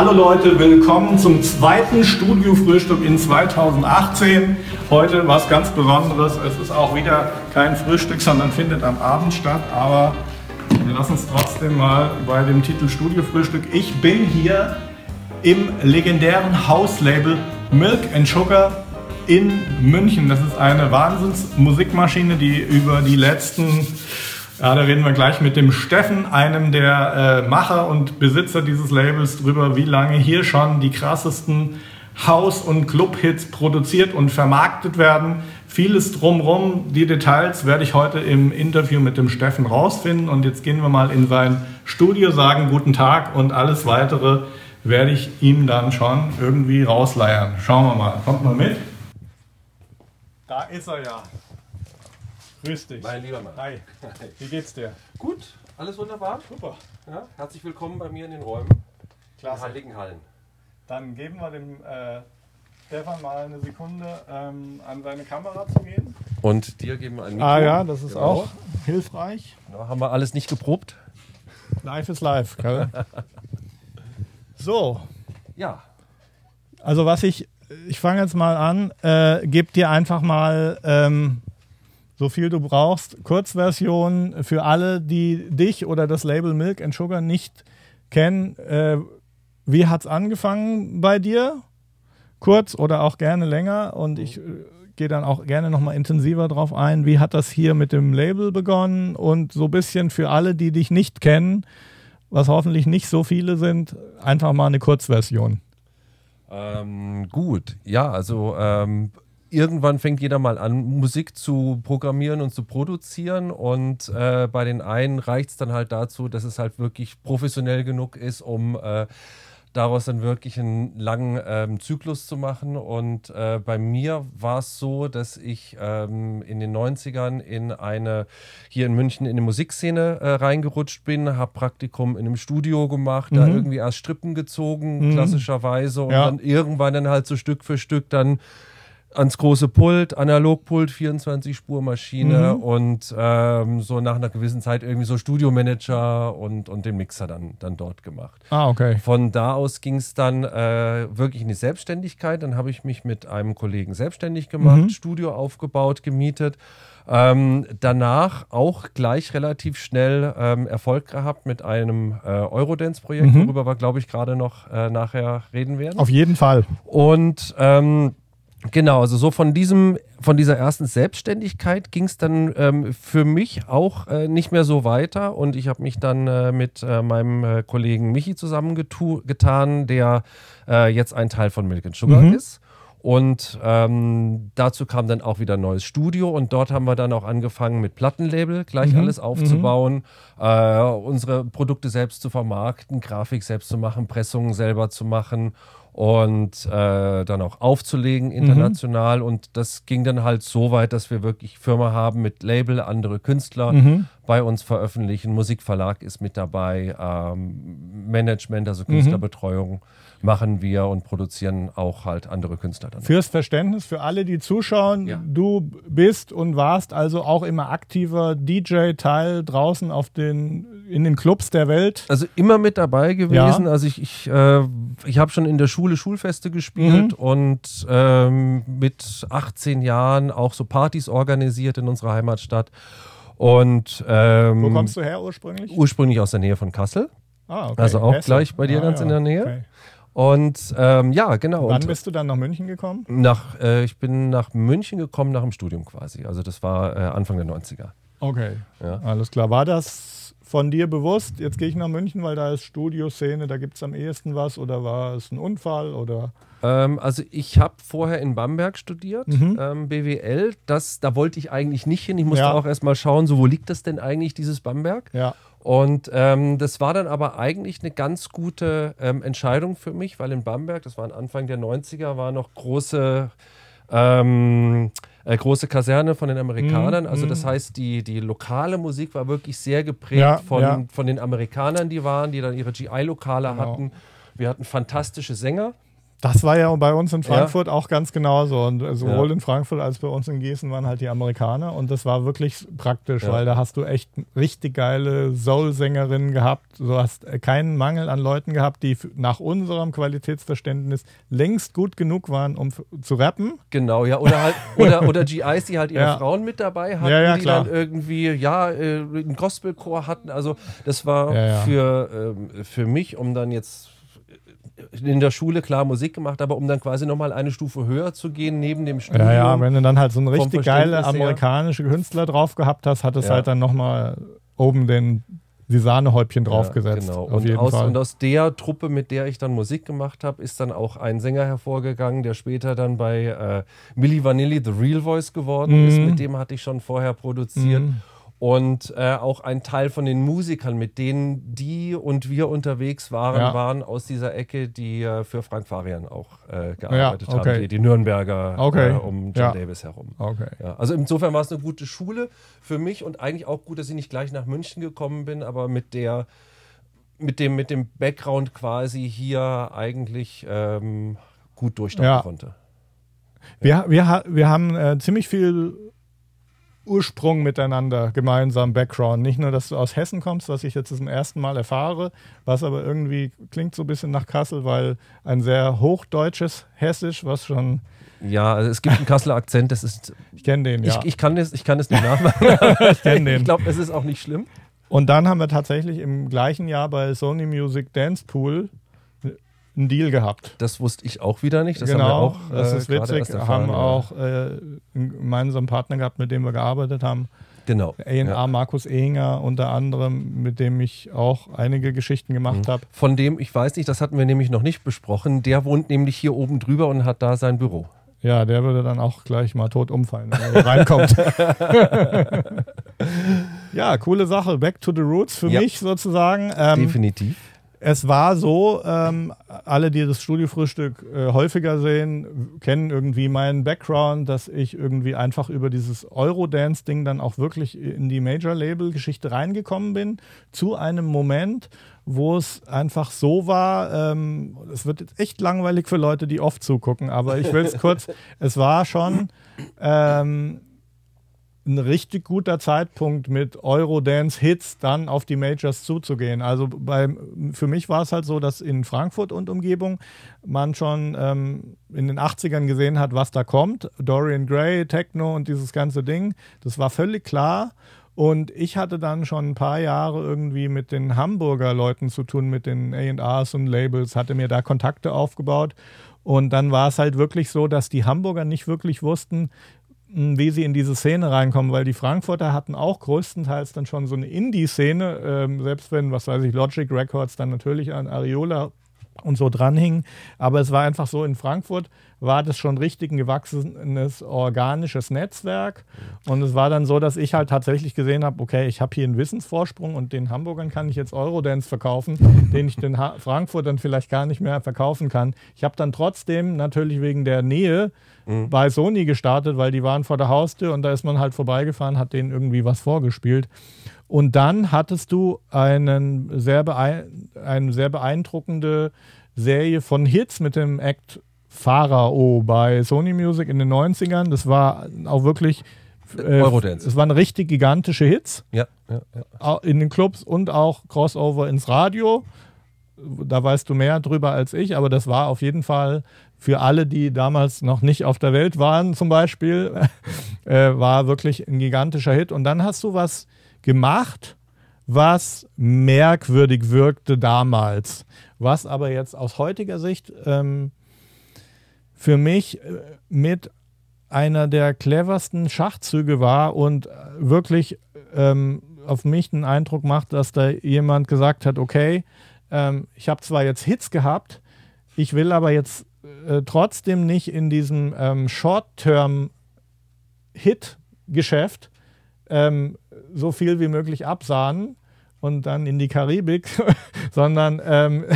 Hallo Leute, willkommen zum zweiten Studiofrühstück in 2018. Heute was ganz Besonderes. Es ist auch wieder kein Frühstück, sondern findet am Abend statt. Aber wir lassen uns trotzdem mal bei dem Titel Studiofrühstück. Ich bin hier im legendären Hauslabel Milk and Sugar in München. Das ist eine Wahnsinnsmusikmaschine, die über die letzten ja, da reden wir gleich mit dem Steffen, einem der äh, Macher und Besitzer dieses Labels, drüber, wie lange hier schon die krassesten House- und Club-Hits produziert und vermarktet werden. Vieles drumrum, die Details werde ich heute im Interview mit dem Steffen rausfinden. Und jetzt gehen wir mal in sein Studio, sagen guten Tag und alles weitere werde ich ihm dann schon irgendwie rausleiern. Schauen wir mal. Kommt mal mit. Da ist er ja. Grüß dich. Mein lieber Mann. Hi. Wie geht's dir? Gut, alles wunderbar. Super. Ja, herzlich willkommen bei mir in den Räumen. Klasse. In Heiligen Hallen. Dann geben wir dem äh, Stefan mal eine Sekunde, ähm, an seine Kamera zu gehen. Und dir geben wir ein Mikro. Ah ja, das ist Genau. auch hilfreich. Da haben wir alles nicht geprobt. Live ist live, gell? so, Ja. also was ich, ich fange jetzt mal an, äh, gebe dir einfach mal ähm, so viel du brauchst. Kurzversion für alle, die dich oder das Label Milk and Sugar nicht kennen. Äh, wie hat's angefangen bei dir? Kurz oder auch gerne länger. Und ich äh, gehe dann auch gerne nochmal intensiver drauf ein. Wie hat das hier mit dem Label begonnen? Und so ein bisschen für alle, die dich nicht kennen, was hoffentlich nicht so viele sind, einfach mal eine Kurzversion. Ähm, gut, ja, also ähm, irgendwann fängt jeder mal an, Musik zu programmieren und zu produzieren. Und äh, bei den einen reicht es dann halt dazu, dass es halt wirklich professionell genug ist, um äh, daraus dann wirklich einen langen ähm, Zyklus zu machen. Und äh, bei mir war es so, dass ich ähm, in den 90ern in eine, hier in München in die Musikszene äh, reingerutscht bin, habe Praktikum in einem Studio gemacht, da Mhm. irgendwie erst Strippen gezogen, Mhm. klassischerweise. Und Ja. dann irgendwann dann halt so Stück für Stück dann ans große Pult, Analogpult, 24-Spur-Maschine Mhm. und ähm, so nach einer gewissen Zeit irgendwie so Studiomanager und, und den Mixer dann, dann dort gemacht. Ah, okay. Von da aus ging es dann äh, wirklich in die Selbstständigkeit. Dann habe ich mich mit einem Kollegen selbstständig gemacht, Mhm. Studio aufgebaut, gemietet. Ähm, danach auch gleich relativ schnell ähm, Erfolg gehabt mit einem äh, Eurodance-Projekt, Mhm. worüber wir, glaube ich, gerade noch äh, nachher reden werden. Auf jeden Fall. Und ähm, genau, also so von diesem, von dieser ersten Selbstständigkeit ging es dann ähm, für mich auch äh, nicht mehr so weiter. Und ich habe mich dann äh, mit äh, meinem äh, Kollegen Michi zusammengetan, der äh, jetzt ein Teil von Milk and Sugar Mhm. ist. Und ähm, dazu kam dann auch wieder ein neues Studio und dort haben wir dann auch angefangen mit Plattenlabel gleich Mhm. alles aufzubauen, äh, unsere Produkte selbst zu vermarkten, Grafik selbst zu machen, Pressungen selber zu machen und äh, dann auch aufzulegen international. Und das ging dann halt so weit, dass wir wirklich Firma haben mit Label, andere Künstler Mhm. bei uns veröffentlichen, Musikverlag ist mit dabei, ähm, Management, also Künstlerbetreuung machen wir und produzieren auch halt andere Künstler dann. Fürs Verständnis, für alle, die zuschauen, Ja. du bist und warst also auch immer aktiver DJ-Teil draußen auf den, in den Clubs der Welt. Also immer mit dabei gewesen. Also ich, ich, äh, ich habe schon in der Schule Schulfeste gespielt Mhm. und ähm, mit 18 Jahren auch so Partys organisiert in unserer Heimatstadt. Und ähm, Wo kommst du her ursprünglich? ursprünglich aus der Nähe von Kassel. Ah, okay. also auch Hesse. gleich bei dir ganz in der Nähe. okay. Und ähm, ja, genau. Wann und bist du dann nach München gekommen? nach, äh, ich bin nach München gekommen nach dem Studium quasi. Also das war äh, Anfang der 90er. Okay, Ja. alles klar. War das von dir bewusst? Jetzt gehe ich nach München, weil da ist Studioszene, da gibt es am ehesten was oder war es ein Unfall oder? Ähm, also ich habe vorher in Bamberg studiert, Mhm. ähm, BWL. Das, da wollte ich eigentlich nicht hin. Ich musste Ja. auch erstmal schauen, so wo liegt das denn eigentlich, dieses Bamberg? Ja. Und ähm, das war dann aber eigentlich eine ganz gute ähm, Entscheidung für mich, weil in Bamberg, das war Anfang der 90er, war noch große, ähm, äh, große Kaserne von den Amerikanern. Mhm, Also das mhm. heißt, die, die lokale Musik war wirklich sehr geprägt Ja, von, ja. von den Amerikanern, die waren, die dann ihre GI-Lokale Genau. hatten. Wir hatten fantastische Sänger. Das war ja bei uns in Frankfurt ja. auch ganz genauso. Und sowohl ja. in Frankfurt als bei uns in Gießen waren halt die Amerikaner. Und das war wirklich praktisch, ja. weil da hast du echt richtig geile Soul-Sängerinnen gehabt. Du hast keinen Mangel an Leuten gehabt, die nach unserem Qualitätsverständnis längst gut genug waren, um zu rappen. Genau, ja. Oder halt, oder, oder GIs, die halt ihre Frauen mit dabei hatten, die dann irgendwie, ja, äh, einen Gospelchor hatten. Also das war Für, äh, für mich, um dann jetzt in der Schule klar Musik gemacht, aber um dann quasi nochmal eine Stufe höher zu gehen, neben dem Studium. Ja, ja, wenn du dann halt so eine richtig geile amerikanische Künstler drauf gehabt hast, hat es ja. halt dann nochmal oben den, die Sahnehäubchen draufgesetzt. Ja, genau. Und aus, und, aus, der Truppe, mit der ich dann Musik gemacht habe, ist dann auch ein Sänger hervorgegangen, der später dann bei äh, Milli Vanilli The Real Voice geworden mhm. ist. Mit dem hatte ich schon vorher produziert. Mhm und äh, auch ein Teil von den Musikern, mit denen die und wir unterwegs waren, ja. waren aus dieser Ecke, die äh, für Frank Farian auch äh, gearbeitet ja, okay. haben, die, die Nürnberger okay. Äh, um John ja. Davis herum. Okay. also insofern war es eine gute Schule für mich und eigentlich auch gut, dass ich nicht gleich nach München gekommen bin, aber mit der mit dem, mit dem Background quasi hier eigentlich ähm, gut durchstarten konnte. Wir, wir, wir haben äh, ziemlich viel Ursprung miteinander, gemeinsam Background. Nicht nur, dass du aus Hessen kommst, was ich jetzt zum ersten Mal erfahre, was aber irgendwie klingt so ein bisschen nach Kassel, weil ein sehr hochdeutsches Hessisch, was schon. Ja, also es gibt einen Kasseler Akzent, das ist. Ich kenne den, ja. Ich, ich, kann das, ich kann das nicht nachmachen. ich kenne den. Ich glaube, es ist auch nicht schlimm. Und dann haben wir tatsächlich im gleichen Jahr bei Sony Music Dance Pool einen Deal gehabt. Das wusste ich auch wieder nicht. Das genau, haben wir auch, das ist äh, witzig. Wir haben auch äh, gemeinsam Partner gehabt, mit dem wir gearbeitet haben. Genau. A&R ja. Markus Ehinger unter anderem, mit dem ich auch einige Geschichten gemacht mhm. habe. Von dem, ich weiß nicht, das hatten wir nämlich noch nicht besprochen, der wohnt nämlich hier oben drüber und hat da sein Büro. Ja, der würde dann auch gleich mal tot umfallen, wenn er reinkommt. ja, coole Sache. Back to the Roots für ja. mich sozusagen. Ähm, Definitiv. Es war so, ähm, alle, die das Studiofrühstück äh, häufiger sehen, kennen irgendwie meinen Background, dass ich irgendwie einfach über dieses Eurodance-Ding dann auch wirklich in die Major-Label-Geschichte reingekommen bin, zu einem Moment, wo es einfach so war, ähm, es wird jetzt echt langweilig für Leute, die oft zugucken, aber ich will es kurz, es war schon... Ähm, ein richtig guter Zeitpunkt mit Eurodance-Hits dann auf die Majors zuzugehen. Also bei, für mich war es halt so, dass in Frankfurt und Umgebung man schon ähm, in den 80ern gesehen hat, was da kommt. Dorian Gray, Techno und dieses ganze Ding. Das war völlig klar. Und ich hatte dann schon ein paar Jahre irgendwie mit den Hamburger Leuten zu tun, mit den ARs und Labels, hatte mir da Kontakte aufgebaut. Und dann war es halt wirklich so, dass die Hamburger nicht wirklich wussten, wie sie in diese Szene reinkommen, weil die Frankfurter hatten auch größtenteils dann schon so eine Indie-Szene, ähm, selbst wenn, was weiß ich, Logic Records dann natürlich an Areola und so dranhingen. Aber es war einfach so, in Frankfurt war das schon richtig ein gewachsenes organisches Netzwerk. Und es war dann so, dass ich halt tatsächlich gesehen habe, okay, ich habe hier einen Wissensvorsprung und den Hamburgern kann ich jetzt Eurodance verkaufen, den ich den Frankfurtern vielleicht gar nicht mehr verkaufen kann. Ich habe dann trotzdem natürlich wegen der Nähe mhm. bei Sony gestartet, weil die waren vor der Haustür und da ist man halt vorbeigefahren, hat denen irgendwie was vorgespielt. Und dann hattest du einen sehr eine sehr beeindruckende Serie von Hits mit dem Act Pharao bei Sony Music in den 90ern. Das war auch wirklich. Äh, Eurodance. Es waren richtig gigantische Hits. Ja, ja, ja. In den Clubs und auch Crossover ins Radio. Da weißt du mehr drüber als ich, aber das war auf jeden Fall für alle, die damals noch nicht auf der Welt waren, zum Beispiel, äh, war wirklich ein gigantischer Hit. Und dann hast du was gemacht, was merkwürdig wirkte damals, was aber jetzt aus heutiger Sicht ähm, für mich äh, mit einer der cleversten Schachzüge war und wirklich ähm, auf mich den Eindruck macht, dass da jemand gesagt hat, okay, ähm, ich habe zwar jetzt Hits gehabt, ich will aber jetzt äh, trotzdem nicht in diesem ähm, Short-Term-Hit-Geschäft ähm, so viel wie möglich absahnen und dann in die Karibik, sondern ähm,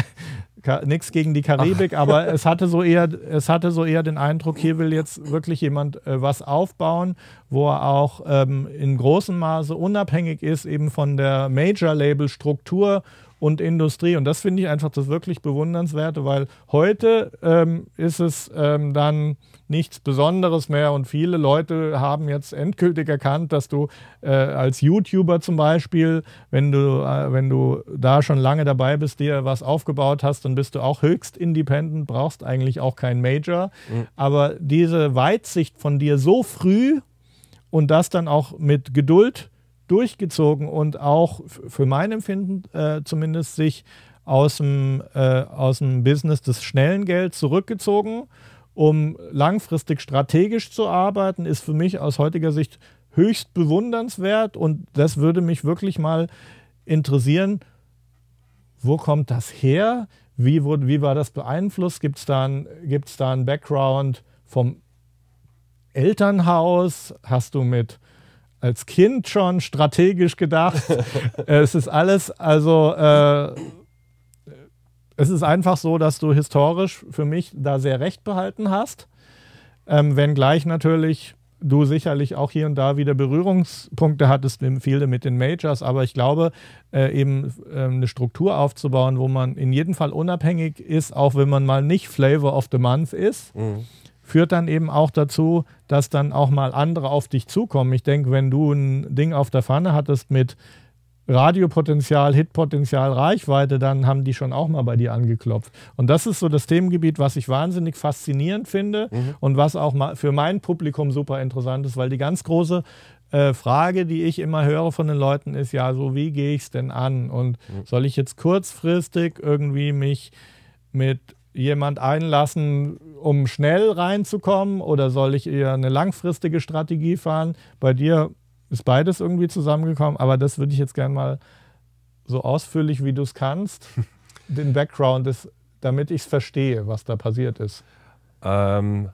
nichts gegen die Karibik, Ach. aber es hatte so eher, es hatte so eher den Eindruck, hier will jetzt wirklich jemand äh, was aufbauen, wo er auch ähm, in großem Maße unabhängig ist eben von der Major-Label-Struktur und Industrie. Und das finde ich einfach das wirklich Bewundernswerte, weil heute ähm, ist es ähm, dann nichts Besonderes mehr und viele Leute haben jetzt endgültig erkannt, dass du äh, als YouTuber zum Beispiel, wenn du, äh, wenn du da schon lange dabei bist, dir was aufgebaut hast, dann bist du auch höchst independent, brauchst eigentlich auch kein Major. Mhm. Aber diese Weitsicht von dir so früh und das dann auch mit Geduld durchgezogen und auch für mein Empfinden äh, zumindest sich aus dem, äh, aus dem Business des schnellen Gelds zurückgezogen um langfristig strategisch zu arbeiten, ist für mich aus heutiger Sicht höchst bewundernswert und das würde mich wirklich mal interessieren, wo kommt das her? Wie, wurde, wie war das beeinflusst? Gibt es da, da einen Background vom Elternhaus? Hast du mit als Kind schon strategisch gedacht? es ist alles, also äh, es ist einfach so, dass du historisch für mich da sehr recht behalten hast. Ähm, wenngleich natürlich du sicherlich auch hier und da wieder Berührungspunkte hattest, viele mit den Majors, aber ich glaube, äh, eben äh, eine Struktur aufzubauen, wo man in jedem Fall unabhängig ist, auch wenn man mal nicht Flavor of the Month ist, mhm. Führt dann eben auch dazu, dass dann auch mal andere auf dich zukommen. Ich denke, wenn du ein Ding auf der Pfanne hattest mit Radiopotenzial, Hitpotenzial, Reichweite, dann haben die schon auch mal bei dir angeklopft. Und das ist so das Themengebiet, was ich wahnsinnig faszinierend finde mhm. und was auch für mein Publikum super interessant ist, weil die ganz große äh, Frage, die ich immer höre von den Leuten, ist ja so, wie gehe ich es denn an? Und mhm. soll ich jetzt kurzfristig irgendwie mich mit jemand einlassen, um schnell reinzukommen oder soll ich eher eine langfristige Strategie fahren? Bei dir ist beides irgendwie zusammengekommen, aber das würde ich jetzt gerne mal so ausführlich, wie du es kannst, den Background, ist, damit ich es verstehe, was da passiert ist. Ähm,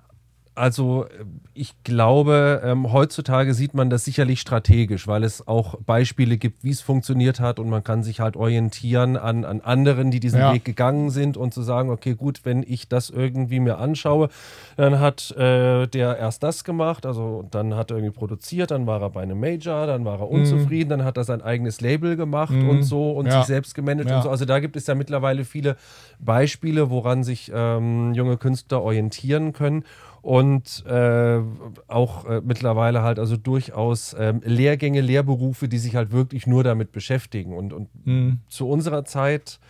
also ich glaube, ähm, heutzutage sieht man das sicherlich strategisch, weil es auch Beispiele gibt, wie es funktioniert hat und man kann sich halt orientieren an, an anderen, die diesen ja. Weg gegangen sind und zu sagen, okay, gut, wenn ich das irgendwie mir anschaue, dann hat äh, der erst das gemacht, also dann hat er irgendwie produziert, dann war er bei einem Major, dann war er mhm. unzufrieden, mm. dann hat er sein eigenes Label gemacht mm. und so und ja. sich selbst gemanagt ja. und so. Also da gibt es ja mittlerweile viele Beispiele, woran sich ähm, junge Künstler orientieren können und äh, auch äh, mittlerweile halt also durchaus ähm, Lehrgänge, Lehrberufe, die sich halt wirklich nur damit beschäftigen. Und, und mhm. zu unserer Zeit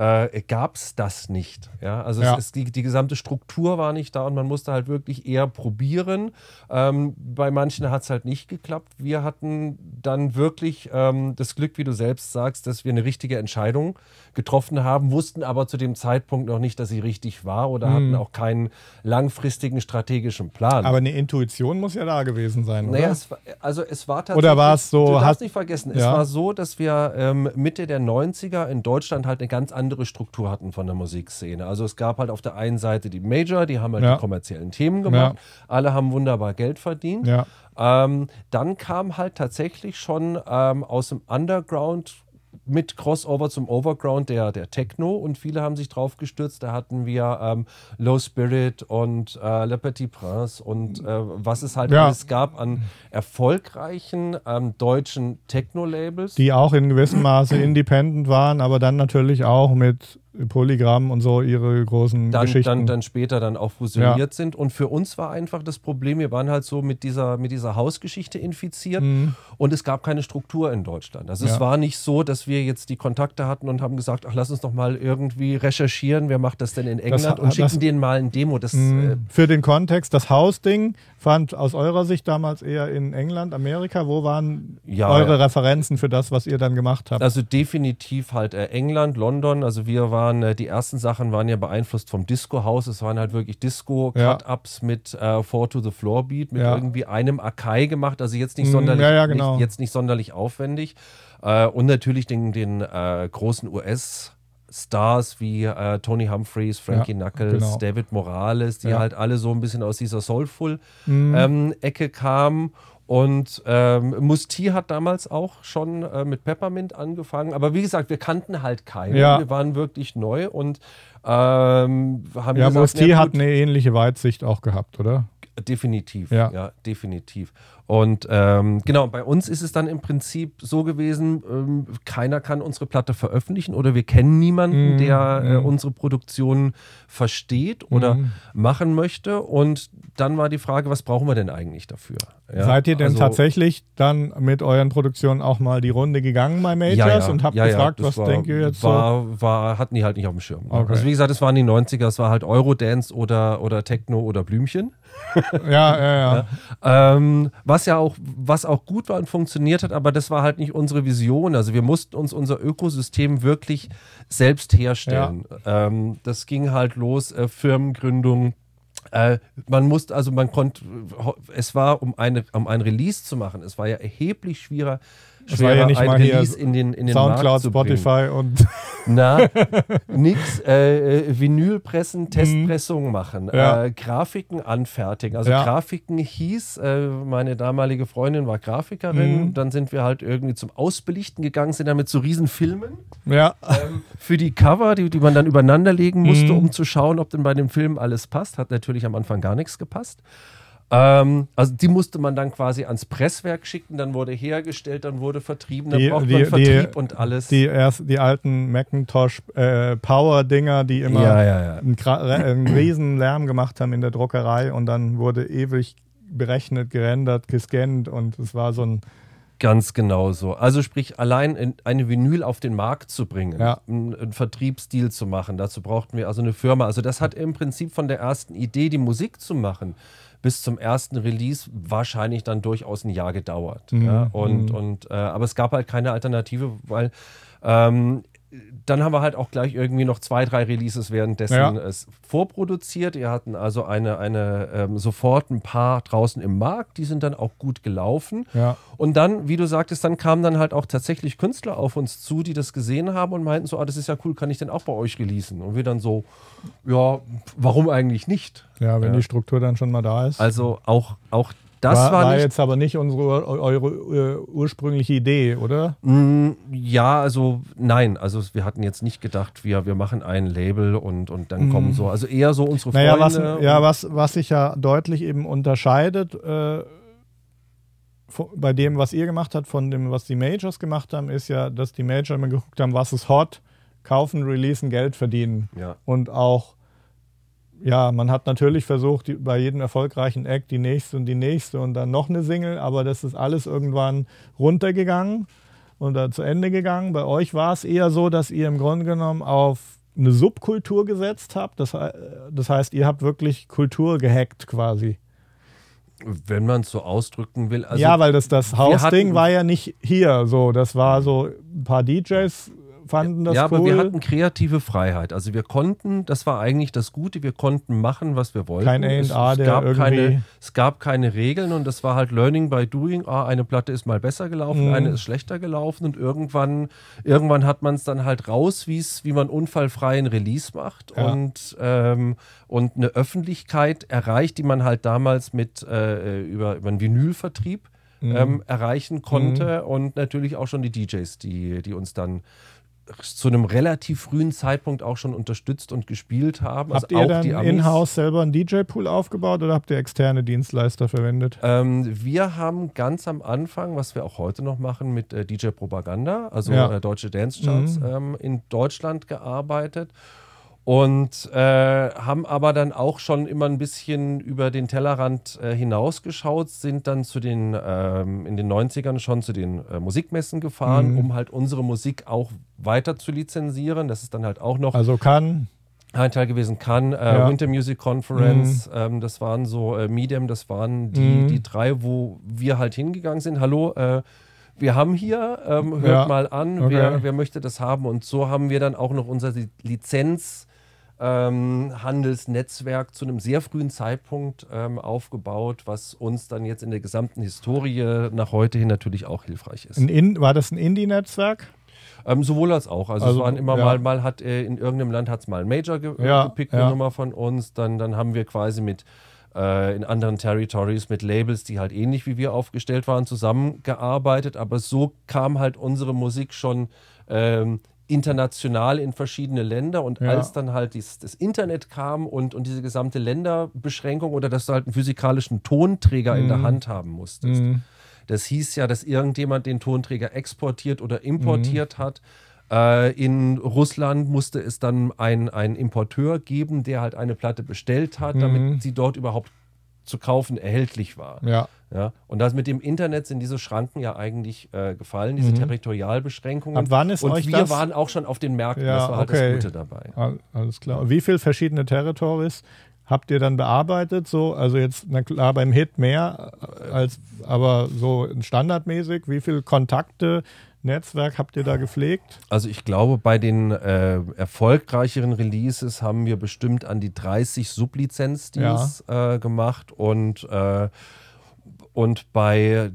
äh, gab es das nicht. Ja? Also ja. Es, es, die, die, gesamte Struktur war nicht da und man musste halt wirklich eher probieren. Ähm, bei manchen hat es halt nicht geklappt. Wir hatten dann wirklich ähm, das Glück, wie du selbst sagst, dass wir eine richtige Entscheidung getroffen haben, wussten aber zu dem Zeitpunkt noch nicht, dass sie richtig war oder mhm. hatten auch keinen langfristigen strategischen Plan. Aber eine Intuition muss ja da gewesen sein, oder? Naja, es also es war tatsächlich... Oder war es so... Du darfst nicht vergessen, ja. es war so, dass wir ähm, Mitte der 90er in Deutschland halt eine ganz andere andere Struktur hatten von der Musikszene. Also es gab halt auf der einen Seite die Major, die haben halt ja. die kommerziellen Themen gemacht. Ja. Alle haben wunderbar Geld verdient. Ja. Ähm, dann kam halt tatsächlich schon ähm, aus dem Underground mit Crossover zum Overground der, der Techno und viele haben sich drauf gestürzt. Da hatten wir ähm, Low Spirit und äh, Le Petit Prince und äh, was es halt ja. alles gab an erfolgreichen ähm, deutschen Techno-Labels. Die auch in gewissem Maße independent waren, aber dann natürlich auch mit Polygramm und so ihre großen dann, Geschichten. Dann, dann später dann auch fusioniert ja. sind. Und für uns war einfach das Problem, wir waren halt so mit dieser, mit dieser Hausgeschichte infiziert mhm. und es gab keine Struktur in Deutschland. Also ja. es war nicht so, dass wir jetzt die Kontakte hatten und haben gesagt, ach, lass uns doch mal irgendwie recherchieren, wer macht das denn in England das, und schicken denen mal ein Demo. Das, mhm. äh, für den Kontext, das Hausding fand aus eurer Sicht damals eher in England, Amerika. Wo waren ja, eure Referenzen für das, was ihr dann gemacht habt? Also definitiv halt äh, England, London. Also wir waren, äh, die ersten Sachen waren ja beeinflusst vom Disco-Haus. Es waren halt wirklich Disco-Cut-Ups ja. mit äh, Four to the Floor Beat, mit ja. irgendwie einem Akai gemacht. Also jetzt nicht mm, sonderlich, ja, genau. nicht, jetzt nicht sonderlich aufwendig. Äh, und natürlich den, den äh, großen US- Stars wie äh, Tony Humphreys, Frankie ja, Knuckles, genau. David Morales, die ja. halt alle so ein bisschen aus dieser Soulful-Ecke mhm. ähm, kamen. Und ähm, Musti hat damals auch schon äh, mit Peppermint angefangen. Aber wie gesagt, wir kannten halt keinen. Ja. Wir waren wirklich neu und ähm, haben Ja, gesagt, Musti hat eine ähnliche Weitsicht auch gehabt, oder? Definitiv, ja, ja definitiv. Und ähm, genau, bei uns ist es dann im Prinzip so gewesen, ähm, keiner kann unsere Platte veröffentlichen oder wir kennen niemanden, mm, der äh, mm. unsere Produktion versteht oder mm. machen möchte. Und dann war die Frage, was brauchen wir denn eigentlich dafür? Ja, Seid ihr denn also, tatsächlich dann mit euren Produktionen auch mal die Runde gegangen bei Majors ja, ja, und habt gefragt, was war, denkt ihr jetzt war, so? War, hatten die halt nicht auf dem Schirm. Okay. Also wie gesagt, es waren die 90er, es war halt Eurodance oder, oder Techno oder Blümchen. ja, ja, ja. Ähm, was ja auch, was auch gut war und funktioniert hat, aber das war halt nicht unsere Vision. Also wir mussten uns unser Ökosystem wirklich selbst herstellen. Ähm, das ging halt los, äh, Firmengründung, äh, man musste, also man konnte, es war, um, eine, um ein Release zu machen, es war ja erheblich schwieriger, das war ja nicht mal hier in den, in den Soundcloud, Spotify und. Na, nix. Äh, äh Vinylpressen, mhm. Testpressungen machen, ja. äh, Grafiken anfertigen. Also ja. Grafiken hieß, äh, meine damalige Freundin war Grafikerin. Mhm. Dann sind wir halt irgendwie zum Ausbelichten gegangen, sind dann mit so riesen Filmen. Ja. Ähm, für die Cover, die, die man dann übereinander legen musste, mhm. um zu schauen, ob denn bei dem Film alles passt. Hat natürlich am Anfang gar nichts gepasst. Ähm, also die musste man dann quasi ans Presswerk schicken, dann wurde hergestellt, dann wurde vertrieben, dann die, braucht man Vertrieb die, und alles. Die, erst, die alten Macintosh äh, Power-Dinger, die immer ja, ja, ja. Einen, einen riesen Lärm gemacht haben in der Druckerei und dann wurde ewig berechnet, gerendert, gescannt und es war so ein Ganz genau so. Also sprich, allein eine Vinyl auf den Markt zu bringen, ja. einen, einen, Vertriebsstil zu machen, dazu brauchten wir also eine Firma. Also das hat im Prinzip von der ersten Idee, die Musik zu machen, bis zum ersten Release wahrscheinlich dann durchaus ein Jahr gedauert. Mhm. Ja? Und, mhm. und, äh, aber es gab halt keine Alternative, weil ähm, dann haben wir halt auch gleich irgendwie noch zwei, drei Releases währenddessen ja. es vorproduziert. Wir hatten also eine, eine ähm, sofort ein paar draußen im Markt, die sind dann auch gut gelaufen. Ja. Und dann, wie du sagtest, dann kamen dann halt auch tatsächlich Künstler auf uns zu, die das gesehen haben und meinten so, ah, das ist ja cool, kann ich denn auch bei euch releasen? Und wir dann so, ja, warum eigentlich nicht? Ja, wenn ja. die Struktur dann schon mal da ist. Also auch, auch das war, war, war jetzt aber nicht unsere eure, eure ursprüngliche Idee, oder? Mm, ja, also nein, also wir hatten jetzt nicht gedacht, wir, wir machen ein Label und, und dann mm. kommen so, also eher so unsere naja, Freunde. Was, ja, was, was sich ja deutlich eben unterscheidet äh, bei dem, was ihr gemacht habt, von dem, was die Majors gemacht haben, ist ja, dass die Majors immer geguckt haben, was ist hot, kaufen, releasen, Geld verdienen. Ja. Und auch ja, man hat natürlich versucht, bei jedem erfolgreichen Act die nächste und die nächste und dann noch eine Single, aber das ist alles irgendwann runtergegangen und dann zu Ende gegangen. Bei euch war es eher so, dass ihr im Grunde genommen auf eine Subkultur gesetzt habt. Das, das heißt, ihr habt wirklich Kultur gehackt quasi. Wenn man es so ausdrücken will. Also ja, weil das, das Hausding war ja nicht hier so. Das war so ein paar DJs fanden das ja, cool. aber wir hatten kreative Freiheit. Also wir konnten, das war eigentlich das Gute, wir konnten machen, was wir wollten. Kein A&A, der gab irgendwie... Keine, es gab keine Regeln und das war halt Learning by Doing. Ah, eine Platte ist mal besser gelaufen, mhm. eine ist schlechter gelaufen und irgendwann, irgendwann hat man es dann halt raus, wie man unfallfreien Release macht ja. und, ähm, und eine Öffentlichkeit erreicht, die man halt damals mit äh, über, über einen Vinylvertrieb mhm. ähm, erreichen konnte mhm. und natürlich auch schon die DJs, die, die uns dann zu einem relativ frühen Zeitpunkt auch schon unterstützt und gespielt haben. Habt also ihr dann in-house selber einen DJ-Pool aufgebaut oder habt ihr externe Dienstleister verwendet? Ähm, wir haben ganz am Anfang, was wir auch heute noch machen, mit äh, DJ Propaganda, also ja. äh, Deutsche Dance Charts, mhm. ähm, in Deutschland gearbeitet und äh, haben aber dann auch schon immer ein bisschen über den Tellerrand äh, hinausgeschaut, sind dann zu den ähm, in den 90ern schon zu den äh, Musikmessen gefahren, mhm. um halt unsere Musik auch weiter zu lizenzieren. Das ist dann halt auch noch. Also kann. Ein Teil gewesen kann, äh, ja. Winter Music Conference, mhm. ähm, das waren so äh, Medium, das waren die, mhm. die drei, wo wir halt hingegangen sind. Hallo, äh, wir haben hier, ähm, hört ja. mal an, okay. wer, wer möchte das haben. Und so haben wir dann auch noch unsere Lizenz ähm, Handelsnetzwerk zu einem sehr frühen Zeitpunkt ähm, aufgebaut, was uns dann jetzt in der gesamten Historie nach heute hin natürlich auch hilfreich ist. In, war das ein Indie-Netzwerk? Ähm, sowohl als auch. Also, also es waren immer ja. mal, mal hat äh, in irgendeinem Land hat es mal ein Major ge ja, gepickt, eine ja. Nummer von uns. Dann, dann haben wir quasi mit äh, in anderen Territories mit Labels, die halt ähnlich wie wir aufgestellt waren, zusammengearbeitet. Aber so kam halt unsere Musik schon ähm, international in verschiedene Länder und Ja. als dann halt dies, das Internet kam und, und diese gesamte Länderbeschränkung oder dass du halt einen physikalischen Tonträger in der Hand haben musstest. Mhm. Das hieß ja, dass irgendjemand den Tonträger exportiert oder importiert hat. Äh, in Russland musste es dann einen Importeur geben, der halt eine Platte bestellt hat, damit sie dort überhaupt zu kaufen erhältlich war. Ja. Ja, und das mit dem Internet sind diese Schranken ja eigentlich äh, gefallen, diese Territorialbeschränkungen. Ab wann ist und euch wir das- waren auch schon auf den Märkten, Ja, das war halt okay. das Gute dabei. All- Alles klar. Wie viele verschiedene Territories habt ihr dann bearbeitet? So, also jetzt, na klar, beim Hit mehr als, aber so standardmäßig. Wie viele Kontakte, Netzwerk habt ihr da gepflegt? Also ich glaube, bei den äh, erfolgreicheren Releases haben wir bestimmt an die 30 Sublizenzdeals äh, gemacht und, äh, und bei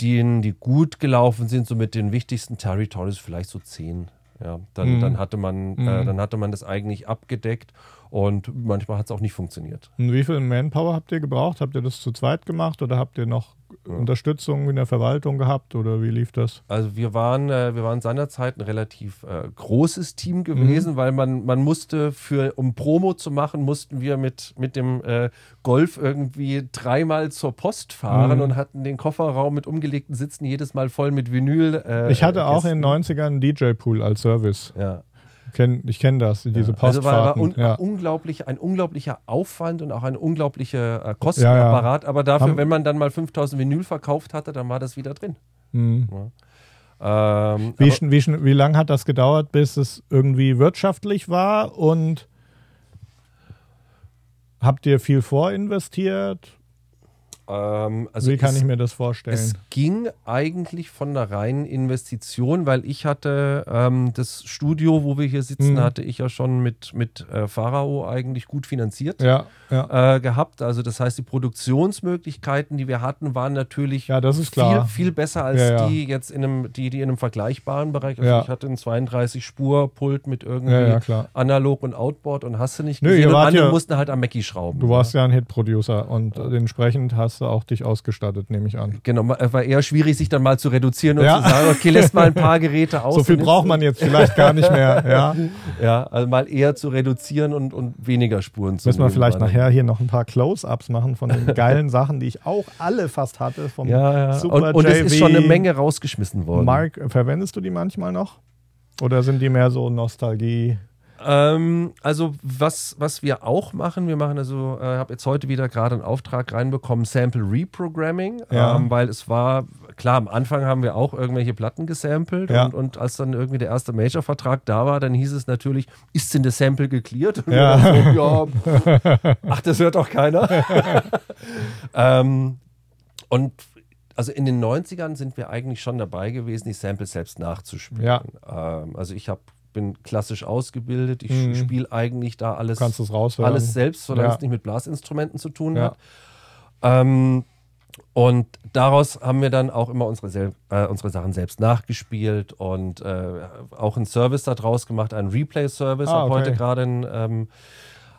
denen, die gut gelaufen sind, so mit den wichtigsten Territories vielleicht so 10. Ja, dann, Mhm. dann, hatte man, Mhm. äh, dann hatte man das eigentlich abgedeckt und manchmal hat es auch nicht funktioniert. Und wie viel Manpower habt ihr gebraucht? Habt ihr das zu zweit gemacht oder habt ihr noch Unterstützung in der Verwaltung gehabt oder wie lief das? Also wir waren, äh, wir waren seinerzeit ein relativ äh, großes Team gewesen, weil man, man musste für, um Promo zu machen, mussten wir mit, mit dem äh, Golf irgendwie dreimal zur Post fahren Mhm. und hatten den Kofferraum mit umgelegten Sitzen jedes Mal voll mit Vinyl. Äh, Ich hatte auch Gästen. in den 90ern einen DJ-Pool als Service. Ja. Kenn, ich kenne das, diese Also war, war Postfahrten. un ja. unglaublich, ein unglaublicher Aufwand und auch ein unglaublicher äh, Ja, Kostenapparat. Aber dafür, Haben- wenn man dann mal 5000 Vinyl verkauft hatte, dann war das wieder drin. Mhm. Ähm, Wie, schn- wie, wie lange hat das gedauert, bis es irgendwie wirtschaftlich war? Und habt ihr viel vorinvestiert? Ähm, also wie kann es- ich mir das vorstellen? Es ging eigentlich von der reinen Investition, weil ich hatte ähm, das Studio, wo wir hier sitzen, Mhm. hatte ich ja schon mit, mit äh, Pharao eigentlich gut finanziert ja, ja. äh, gehabt. Also das heißt, die Produktionsmöglichkeiten, die wir hatten, waren natürlich Ja, viel, viel besser als Ja, die jetzt in einem, die, die in einem vergleichbaren Bereich. Also ich hatte einen 32-Spur-Pult mit irgendwie. Analog und Outboard und hast du nicht Nö, gesehen. ihr und andere mussten halt am Mackie schrauben. Du warst ja ein Hit-Producer und entsprechend hast du auch dich ausgestattet, nehme ich an. Genau, ma- war eher schwierig, sich dann mal zu reduzieren und Ja. zu sagen, okay, lässt mal ein paar Geräte aus. So viel braucht man jetzt vielleicht gar nicht mehr. Ja. Ja, also mal eher zu reduzieren und, und weniger Spuren zu Müssen wir vielleicht nachher hier noch ein paar Close-Ups machen von den geilen Sachen, die ich auch alle fast hatte. Vom Ja, ja. Super Und, und es ist schon eine Menge rausgeschmissen worden. Mark, verwendest du die manchmal noch? Oder sind die mehr so Nostalgie? Ähm, also was, was wir auch machen, wir machen also, ich äh, habe jetzt heute wieder gerade einen Auftrag reinbekommen, Sample Reprogramming, Ja. ähm, weil es war, klar, am Anfang haben wir auch irgendwelche Platten gesampelt Ja. und, und als dann irgendwie der erste Major-Vertrag da war, dann hieß es natürlich, ist denn das Sample geklärt? Ja. so, ja, ach, das hört doch keiner. ähm, und also in den 90ern sind wir eigentlich schon dabei gewesen, die Samples selbst nachzuspielen. Ja. Ähm, also ich hab, bin klassisch ausgebildet, ich Mhm. spiele eigentlich da alles, alles selbst, solange Ja. es nicht mit Blasinstrumenten zu tun Ja. hat. Ähm, und daraus haben wir dann auch immer unsere, äh, unsere Sachen selbst nachgespielt und äh, auch einen Service daraus gemacht, einen Replay-Service. Ah, Habe heute okay. gerade ein, ähm,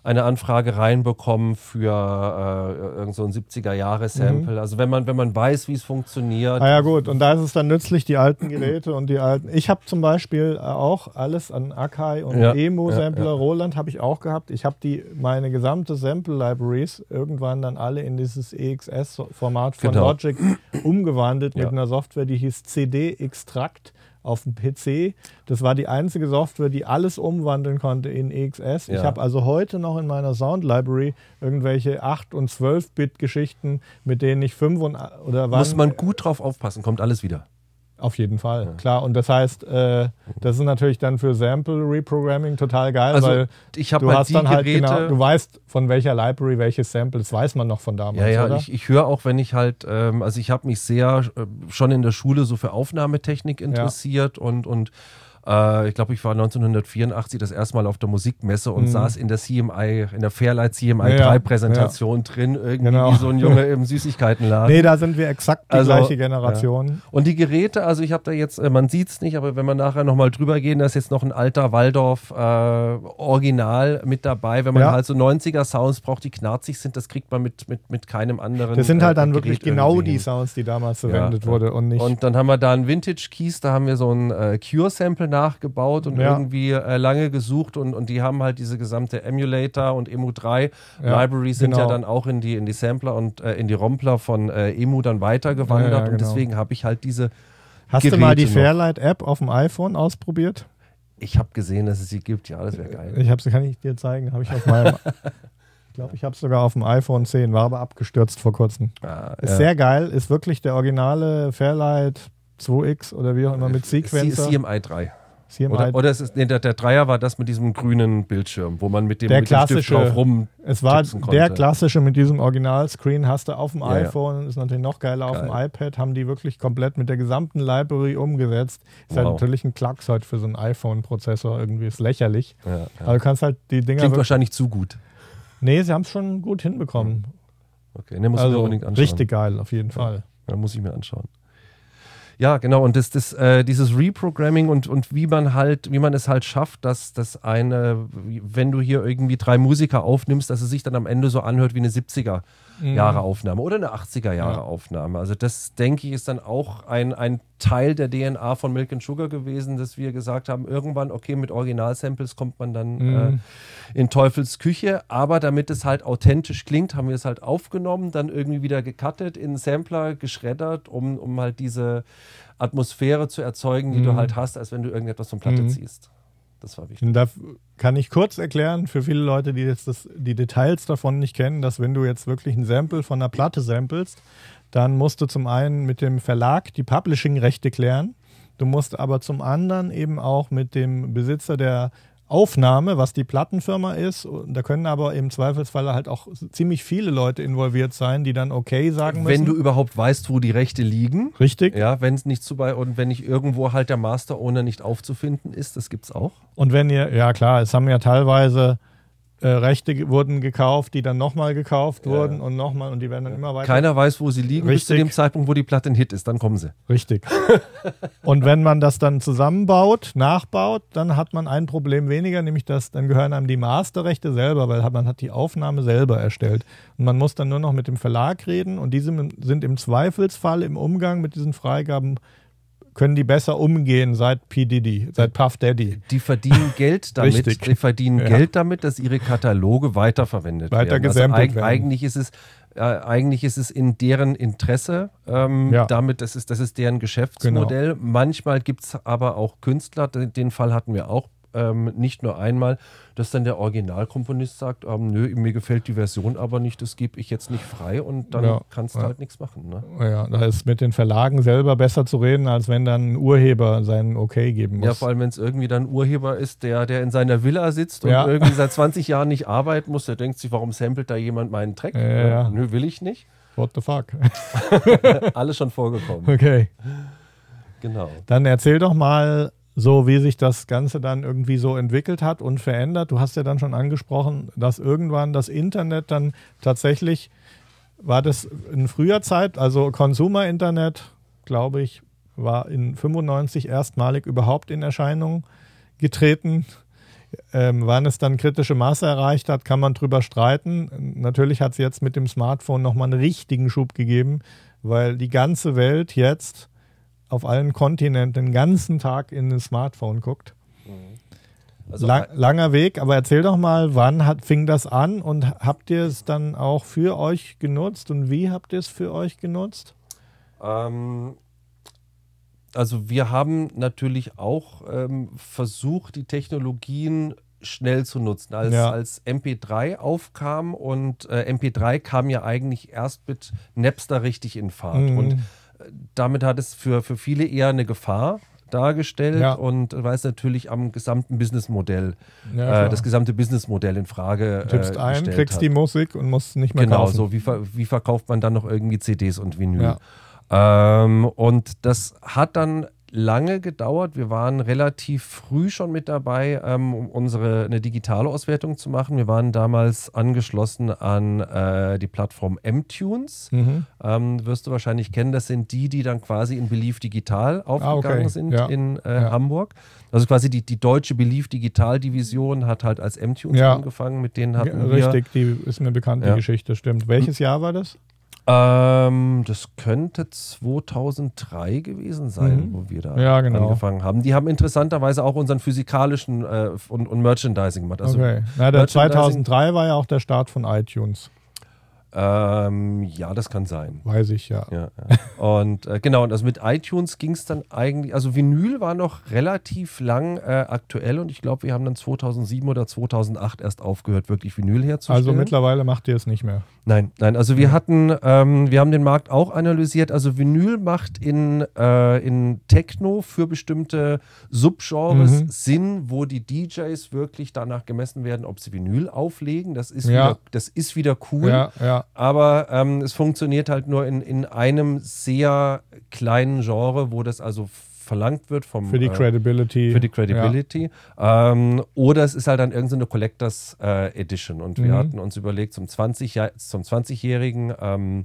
eine Anfrage reinbekommen für äh, irgend so ein 70er-Jahre-Sample. Also wenn man, wenn man weiß, wie es funktioniert. Mhm. Ah ja gut, und da ist es dann nützlich, die alten Geräte und die alten. Ich habe zum Beispiel äh, auch alles an Akai und Ja, Emo-Sampler, ja, ja. Roland habe ich auch gehabt. Ich habe die meine gesamte Sample-Libraries irgendwann dann alle in dieses EXS-Format von Genau. Logic umgewandelt mit einer Software, die hieß CD-Extract auf dem PC. Das war die einzige Software, die alles umwandeln konnte in EXS. Ich Ja. habe also heute noch in meiner Sound Library irgendwelche 8 und 12 Bit Geschichten, mit denen ich 5 und oder wann Muss man gut drauf aufpassen, kommt alles wieder. Auf jeden Fall, klar. Und das heißt, äh, das ist natürlich dann für Sample Reprogramming total geil, Also weil ich du halt hast dann halt Geräte. genau, du weißt von welcher Library welches Sample, das weiß man noch von damals, Ja, ja, oder? ich, ich höre auch, wenn ich halt, ähm, also ich habe mich sehr äh, schon in der Schule so für Aufnahmetechnik interessiert und, und äh, ich glaube, ich war 1984 das erste Mal auf der Musikmesse und saß in der CMI, in der Fairlight CMI Mhm. Ja, ja, 3 Präsentation drin, irgendwie Genau. wie so ein Junge im Süßigkeitenladen. nee, da sind wir exakt die Also, gleiche Generation. Und die Geräte, also ich habe da jetzt, äh, man sieht es nicht, aber wenn wir nachher nochmal drüber gehen, da ist jetzt noch ein alter Waldorf äh, Original mit dabei. Wenn man Ja. halt so 90er Sounds braucht, die knarzig sind, das kriegt man mit, mit, mit keinem anderen. Das sind äh, halt dann wirklich Gerät genau irgendwie die. Sounds, die damals Ja, verwendet ja. wurde und nicht. Und dann haben wir da ein Vintage Keys, da haben wir so ein äh, Cure-Sample nachgebaut und Ja. irgendwie äh, lange gesucht und, und die haben halt diese gesamte Emulator und Emu3 Ja, Library sind ja genau. dann auch in die, in die Sampler und äh, in die Rompler von äh, Emu dann weitergewandert Ja, ja, und genau. deswegen habe ich halt diese, Hast du mal die Geräte. Fairlight-App auf dem iPhone ausprobiert? ich habe gesehen, dass es sie gibt, ja, das wäre geil. Ich habe sie, kann ich dir zeigen, habe ich auf meinem, ich glaube, ich habe es sogar auf dem iPhone 10, war aber abgestürzt vor kurzem. Ah, Ist ja. sehr geil, ist wirklich der originale Fairlight 2X oder wie auch immer mit C- Sequencer. CMI 3. CMI. Oder, oder es ist, nee, der, der Dreier war das mit diesem grünen Bildschirm, wo man mit dem, Der mit dem Stift klassische- drauf rum. es war der klassische mit diesem Originalscreen, hast du auf dem Ja, ja. iPhone, ist natürlich noch geiler auf dem Geil. iPad, haben die wirklich komplett mit der gesamten Library umgesetzt. Ist halt Wow. natürlich ein Klacks heute für so einen iPhone-Prozessor, irgendwie ist lächerlich. Ja. Aber du kannst halt die Dinger. Klingt wahrscheinlich zu gut. Nee, sie haben es schon gut hinbekommen. Okay, ne, muss ich mir Also unbedingt anschauen. richtig geil, auf jeden Fall. Ja, muss ich mir anschauen. Ja, genau. Und das, das, äh, dieses Reprogramming und, und wie man halt, wie man es halt schafft, dass das eine, wenn du hier irgendwie drei Musiker aufnimmst, dass es sich dann am Ende so anhört wie eine 70er Jahre Aufnahme oder eine 80er Jahre Mhm. Ja. Aufnahme. Also das denke ich ist dann auch ein, ein Teil der DNA von Milk and Sugar gewesen, dass wir gesagt haben, irgendwann, okay, mit Originalsamples kommt man dann Mhm. äh, in Teufels Küche, aber damit es halt authentisch klingt, haben wir es halt aufgenommen, dann irgendwie wieder gecuttet, in Sampler geschreddert, um, um halt diese Atmosphäre zu erzeugen, die du halt hast, als wenn du irgendetwas von Platte Mhm. ziehst. Das war wichtig. Und da kann ich kurz erklären für viele Leute, die jetzt das, die Details davon nicht kennen, dass wenn du jetzt wirklich ein Sample von einer Platte samplest, dann musst du zum einen mit dem Verlag die Publishing-Rechte klären. Du musst aber zum anderen eben auch mit dem Besitzer der Aufnahme, was die Plattenfirma ist. Da können aber im Zweifelsfall halt auch ziemlich viele Leute involviert sein, die dann okay sagen müssen. Wenn du überhaupt weißt, wo die Rechte liegen, Richtig. ja, wenn es nicht zu bei und wenn nicht irgendwo halt der Master Owner nicht aufzufinden ist, das gibt's auch. Und wenn ihr, ja klar, es haben ja teilweise äh, Rechte wurden gekauft, die dann nochmal gekauft Ja. wurden und nochmal und die werden dann immer weiter. Keiner weiß, wo sie liegen, bis zu Richtig. dem Zeitpunkt, wo die Platte ein Hit ist, dann kommen sie. Richtig. und wenn man das dann zusammenbaut, nachbaut, dann hat man ein Problem weniger, nämlich dass dann gehören einem die Masterrechte selber, weil man hat die Aufnahme selber erstellt. Und man muss dann nur noch mit dem Verlag reden und diese sind im Zweifelsfall im Umgang mit diesen Freigaben können die besser umgehen seit P. Diddy, seit Puff Daddy. Die verdienen Geld damit, Richtig. die verdienen Ja. Geld damit, dass ihre Kataloge weiterverwendet Weiter werden. gesampelt eig- werden. Eigentlich ist es äh, eigentlich ist es in deren Interesse, ähm, Ja. Genau. damit, das ist, das ist deren Geschäftsmodell. Manchmal gibt es aber auch Künstler, den, den Fall hatten wir auch ähm, nicht nur einmal, dass dann der Originalkomponist sagt, ähm, nö, mir gefällt die Version aber nicht, das gebe ich jetzt nicht frei und dann Ja. kannst du Ja. halt nichts machen. Ne? Ja, da ist mit den Verlagen selber besser zu reden, als wenn dann ein Urheber seinen Okay geben muss. Ja, vor allem, wenn es irgendwie dann ein Urheber ist, der, der in seiner Villa sitzt und Ja. irgendwie seit 20 Jahren nicht arbeiten muss, der denkt sich, warum samplet da jemand meinen Track? Ja, ja. Nö, will ich nicht. What the fuck? Alles schon vorgekommen. Okay. genau. Dann erzähl doch mal so, wie sich das Ganze dann irgendwie so entwickelt hat und verändert. Du hast ja dann schon angesprochen, dass irgendwann das Internet dann tatsächlich, war das in früher Zeit, also Consumer-Internet, glaube ich, war in 95 erstmalig überhaupt in Erscheinung getreten. Ähm, wann es dann kritische Masse erreicht hat, kann man drüber streiten. Natürlich hat es jetzt mit dem Smartphone nochmal einen richtigen Schub gegeben, weil die ganze Welt jetzt auf allen Kontinenten den ganzen Tag in ein Smartphone guckt. Also, Lang, langer Weg, aber erzähl doch mal, wann hat, fing das an und habt ihr es dann auch für euch genutzt und wie habt ihr es für euch genutzt? ähm, also wir haben natürlich auch ähm, versucht, die Technologien schnell zu nutzen. Als, Ja. als MP3 aufkam und äh, MP3 kam ja eigentlich erst mit Napster richtig in Fahrt. Mhm. Und damit hat es für, für viele eher eine Gefahr dargestellt Ja. und weil es natürlich am gesamten Businessmodell, Ja, äh, das gesamte Businessmodell in Frage Du tippst äh, ein, kriegst hat. die Musik und musst nicht mehr Genau, kaufen. so wie, ver wie verkauft man dann noch irgendwie CDs und Vinyl. Ja. Ähm, und das hat dann lange gedauert. Wir waren relativ früh schon mit dabei, ähm, um unsere eine digitale Auswertung zu machen. Wir waren damals angeschlossen an äh, die Plattform M-Tunes. Mhm. Ähm, wirst du wahrscheinlich kennen, das sind die, die dann quasi in Belief Digital aufgegangen Ah, okay. sind Ja. in äh, Ja. Hamburg. Also quasi die, die deutsche Belief Digital Division hat halt als M-Tunes Ja. angefangen. Mit denen hatten Ja, wir Richtig, die ist mir bekannt, die. Geschichte, stimmt. Welches Jahr war das? Ähm, das könnte 2003 gewesen sein, Mhm. wo wir da Ja, genau. angefangen haben. Die haben interessanterweise auch unseren physikalischen äh, und, und Merchandising gemacht. Also, okay. Na, der Merchandising- 2003 war ja auch der Start von iTunes. ähm, ja, das kann sein. Weiß ich ja. Ja, ja. Und äh, genau, und also mit iTunes ging es dann eigentlich, also Vinyl war noch relativ lang äh, aktuell und ich glaube, wir haben dann 2007 oder 2008 erst aufgehört, wirklich Vinyl herzustellen. Also mittlerweile macht ihr es nicht mehr. Nein, nein, also wir hatten, ähm, wir haben den Markt auch analysiert. Also Vinyl macht in, äh, in Techno für bestimmte Subgenres Mhm. Sinn, wo die DJs wirklich danach gemessen werden, ob sie Vinyl auflegen. Das ist, Ja. wieder, das ist wieder cool. Ja, ja. Aber ähm, es funktioniert halt nur in, in einem sehr kleinen Genre, wo das also verlangt wird vom Für die äh, Credibility. für die Credibility. Ähm, oder es ist halt dann irgendeine Collectors äh, Edition. Und wir Mhm. hatten uns überlegt, zum 20 Jahr- zum 20-Jährigen ähm,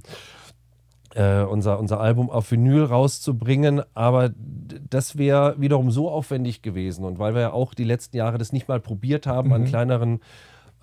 äh, unser, unser Album auf Vinyl rauszubringen, aber das wäre wiederum so aufwendig gewesen. Und weil wir ja auch die letzten Jahre das nicht mal probiert haben, an Mhm. kleineren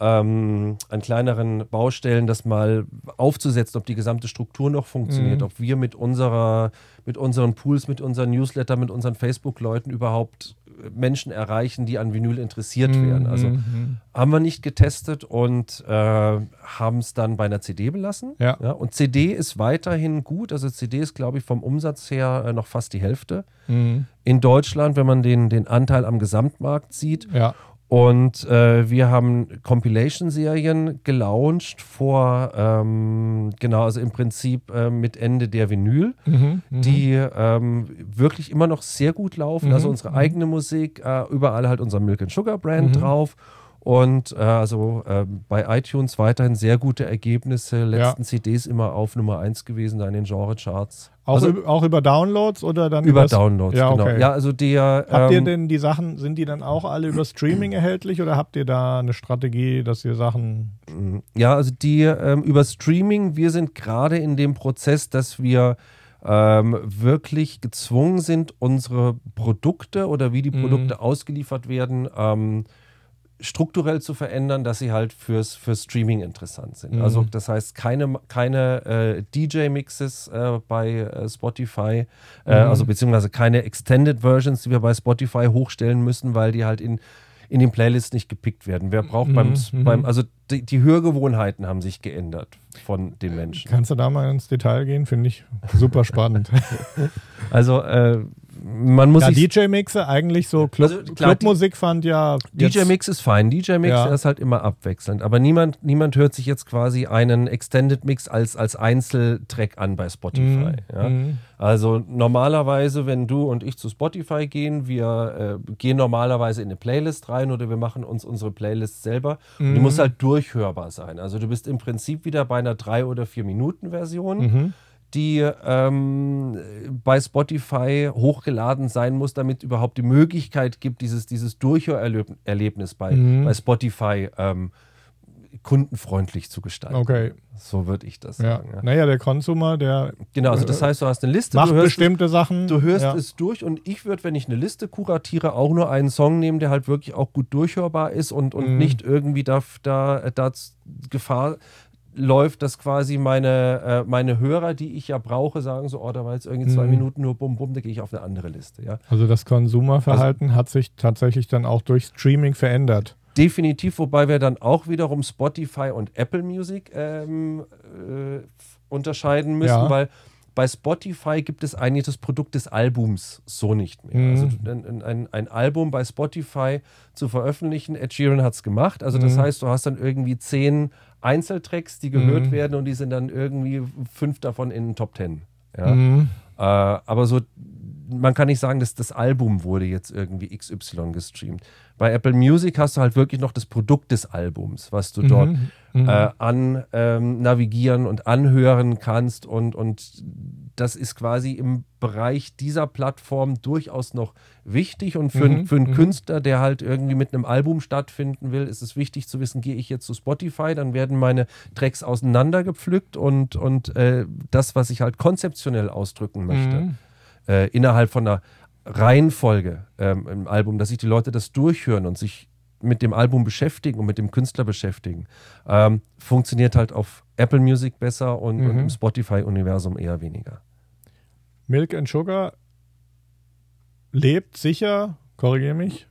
ähm, an kleineren Baustellen das mal aufzusetzen, ob die gesamte Struktur noch funktioniert, Mhm. ob wir mit unserer, mit unseren Pools, mit unseren Newsletter, mit unseren Facebook-Leuten überhaupt Menschen erreichen, die an Vinyl interessiert Mhm, wären. Also mhm. haben wir nicht getestet und äh, haben es dann bei einer CD belassen. Ja. und CD ist weiterhin gut. Also CD ist, glaube ich, vom Umsatz her äh, noch fast die Hälfte. Mhm. In Deutschland, wenn man den, den Anteil am Gesamtmarkt sieht. Ja. Und äh, wir haben Compilation-Serien gelauncht vor, ähm, genau, also im Prinzip äh, mit Ende der Vinyl, Mhm. Mhm. die ähm, wirklich immer noch sehr gut laufen. Mhm, Also unsere mhm. eigene Musik, äh, überall halt unser Milk and Sugar Brand Mhm. drauf. Und äh, also äh, bei iTunes weiterhin sehr gute Ergebnisse. Letzten CDs immer auf Nummer 1 gewesen, da in den Genre-Charts. Auch, also über, auch über Downloads oder dann über Downloads, Ja, genau. okay. Ja, also der. Habt ihr ähm, denn die Sachen, sind die dann auch alle über Streaming erhältlich oder habt ihr da eine Strategie, dass ihr Sachen. Ja, also die ähm, über Streaming, wir sind gerade in dem Prozess, dass wir ähm, wirklich gezwungen sind, unsere Produkte oder wie die Mhm. Produkte ausgeliefert werden, ähm, strukturell zu verändern, dass sie halt fürs, fürs Streaming interessant sind. Mhm. Also das heißt keine, keine äh, DJ-Mixes äh, bei äh, Spotify, äh, Mhm. also beziehungsweise keine Extended Versions, die wir bei Spotify hochstellen müssen, weil die halt in, in den Playlists nicht gepickt werden. Wer braucht beim, Mhm. beim, also die, die Hörgewohnheiten haben sich geändert von den Menschen. Kannst du da mal ins Detail gehen? Finde ich super spannend. Also äh, man muss ja, DJ-Mixe, eigentlich so Club, Also klar, Clubmusik fand ja. DJ-Mix ist fein. DJ-Mix Ja. ist halt immer abwechselnd. Aber niemand, niemand hört sich jetzt quasi einen Extended Mix als, als Einzeltrack an bei Spotify. Mhm. Ja? Mhm. Also normalerweise, wenn du und ich zu Spotify gehen, wir äh, gehen normalerweise in eine Playlist rein oder wir machen uns unsere Playlist selber. Und die Mhm. muss halt durchhörbar sein. Also du bist im Prinzip wieder bei einer 3 oder 4 Minuten Version. Mhm. Die ähm, bei Spotify hochgeladen sein muss, damit überhaupt die Möglichkeit gibt, dieses, dieses Durchhörerlebnis bei, Mhm. bei Spotify ähm, kundenfreundlich zu gestalten. Okay. So würde ich das Ja. sagen. Ja. Naja, der Konsumer, der Genau, also das heißt, du hast eine Liste, macht hörst, bestimmte Sachen. du hörst ja. es durch und ich würde, wenn ich eine Liste kuratiere, auch nur einen Song nehmen, der halt wirklich auch gut durchhörbar ist und, und Mhm. nicht irgendwie da, da, da Gefahr läuft, dass quasi meine, äh, meine Hörer, die ich ja brauche, sagen so, oh, da war jetzt irgendwie zwei Mhm. Minuten nur bum bum, da gehe ich auf eine andere Liste. Ja. Also das Konsumerverhalten hat sich tatsächlich dann auch durch Streaming verändert. Definitiv, wobei wir dann auch wiederum Spotify und Apple Music ähm, äh, unterscheiden müssen, Ja. weil bei Spotify gibt es eigentlich das Produkt des Albums so nicht mehr. Mhm. Also ein, ein, ein Album bei Spotify zu veröffentlichen, Ed Sheeran hat es gemacht. Also das Mhm. heißt, du hast dann irgendwie zehn Einzeltracks, die gehört Mhm. werden und die sind dann irgendwie fünf davon in den Top Ten. Ja? Mhm. Äh, aber so, man kann nicht sagen, dass das Album wurde jetzt irgendwie XY gestreamt. Bei Apple Music hast du halt wirklich noch das Produkt des Albums, was du dort Mhm. Mhm. äh, an ähm, navigieren und anhören kannst und, und das ist quasi im Bereich dieser Plattform durchaus noch wichtig und für, Mhm, für einen mhm. Künstler, der halt irgendwie mit einem Album stattfinden will, ist es wichtig zu wissen, gehe ich jetzt zu Spotify, dann werden meine Tracks auseinandergepflückt und, und äh, das, was ich halt konzeptionell ausdrücken möchte, Mhm. Äh, innerhalb von einer Reihenfolge ähm, im Album, dass sich die Leute das durchhören und sich mit dem Album beschäftigen und mit dem Künstler beschäftigen, ähm, funktioniert halt auf Apple Music besser und, Mhm. und im Spotify-Universum eher weniger. Milk and Sugar lebt sicher, korrigiere mich,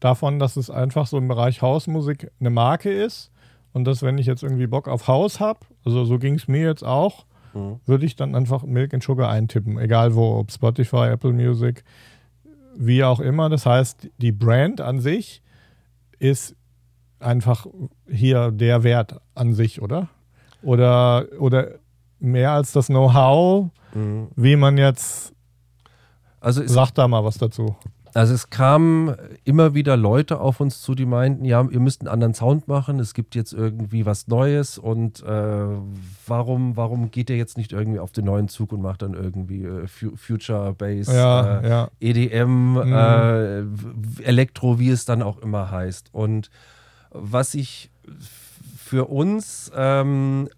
davon, dass es einfach so im Bereich Hausmusik eine Marke ist und dass, wenn ich jetzt irgendwie Bock auf Haus habe, also so ging es mir jetzt auch, Mhm. würde ich dann einfach Milk and Sugar eintippen, egal wo, ob Spotify, Apple Music, wie auch immer. Das heißt, die Brand an sich ist einfach hier der Wert an sich, oder? Oder, oder mehr als das Know-how, Mhm. wie man jetzt Also Sag da mal was dazu. Also es kamen immer wieder Leute auf uns zu, die meinten, ja, ihr müsst einen anderen Sound machen, es gibt jetzt irgendwie was Neues und äh, warum, warum geht ihr jetzt nicht irgendwie auf den neuen Zug und macht dann irgendwie äh, Fu- Future Bass, Ja, äh, ja. EDM, Mhm. äh, Elektro, wie es dann auch immer heißt. Und was sich f- für uns ähm,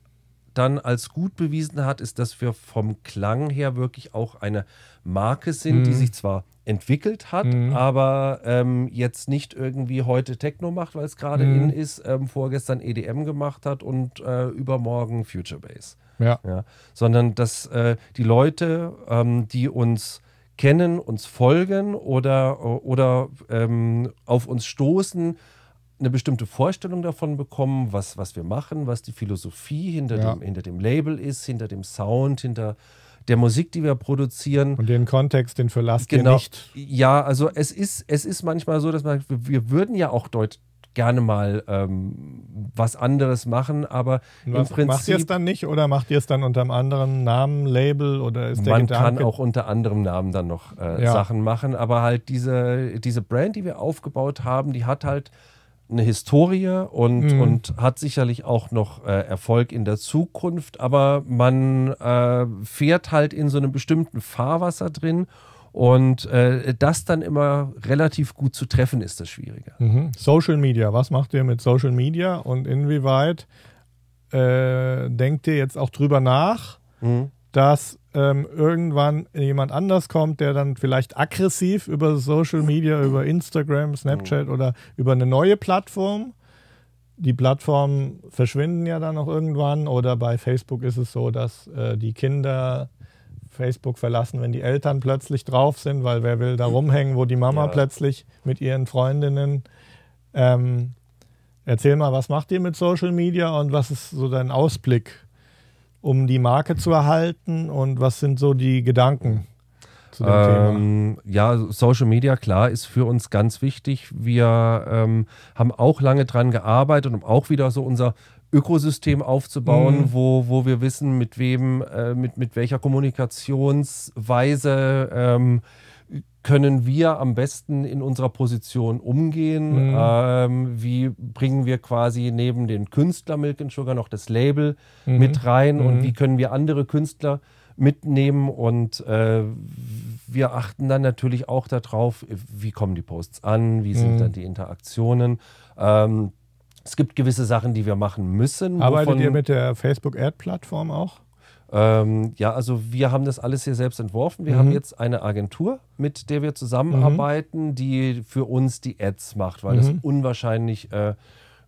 dann als gut bewiesen hat, ist, dass wir vom Klang her wirklich auch eine Marke sind, die Mhm. sich zwar entwickelt hat, Mhm. aber ähm, jetzt nicht irgendwie heute Techno macht, weil es gerade Mhm. in ist, ähm, vorgestern EDM gemacht hat und äh, übermorgen Future Bass Ja. ja, sondern dass äh, die Leute, ähm, die uns kennen, uns folgen oder, oder ähm, auf uns stoßen, eine bestimmte Vorstellung davon bekommen, was, was wir machen, was die Philosophie hinter, Ja. dem, hinter dem Label ist, hinter dem Sound, hinter der Musik, die wir produzieren. Und den Kontext, den verlasst ihr Genau. nicht. Ja, also es ist, es ist manchmal so, dass man, wir, würden ja auch dort gerne mal ähm, was anderes machen, aber Und im was, macht ihr es Prinzip dann nicht oder macht ihr es dann unter einem anderen Namen, Label oder ist der man Gedanke? kann auch unter anderem Namen dann noch äh, Ja. Sachen machen, aber halt diese, diese Brand, die wir aufgebaut haben, die hat halt eine Historie und, Mhm. und hat sicherlich auch noch äh, Erfolg in der Zukunft, aber man äh, fährt halt in so einem bestimmten Fahrwasser drin und äh, das dann immer relativ gut zu treffen ist das Schwierige. Mhm. Social Media, was macht ihr mit Social Media und inwieweit äh, denkt ihr jetzt auch drüber nach, Mhm. dass ähm, irgendwann jemand anders kommt, der dann vielleicht aggressiv über Social Media, über Instagram, Snapchat oder über eine neue Plattform, die Plattformen verschwinden ja dann auch irgendwann oder bei Facebook ist es so, dass äh, die Kinder Facebook verlassen, wenn die Eltern plötzlich drauf sind, weil wer will da rumhängen, wo die Mama Ja. plötzlich mit ihren Freundinnen. Ähm, erzähl mal, was macht ihr mit Social Media und was ist so dein Ausblick, um die Marke zu erhalten und was sind so die Gedanken zu dem Thema? Ähm, ja, Social Media, klar, ist für uns ganz wichtig. Wir ähm, haben auch lange dran gearbeitet, um auch wieder so unser Ökosystem aufzubauen, Mhm. wo, wo wir wissen, mit wem, äh, mit, mit welcher Kommunikationsweise ähm, können wir am besten in unserer Position umgehen? Mhm. Ähm, wie bringen wir quasi neben den Künstler Milk and Sugar noch das Label Mhm. mit rein und Mhm. wie können wir andere Künstler mitnehmen und äh, wir achten dann natürlich auch darauf, wie kommen die Posts an, wie sind Mhm. dann die Interaktionen. Ähm, es gibt gewisse Sachen, die wir machen müssen. Arbeitet ihr mit der Facebook-Ad-Plattform auch? Ähm, ja, also wir haben das alles hier selbst entworfen. Wir Mhm. haben jetzt eine Agentur, mit der wir zusammenarbeiten, die für uns die Ads macht, weil das Mhm. unwahrscheinlich äh,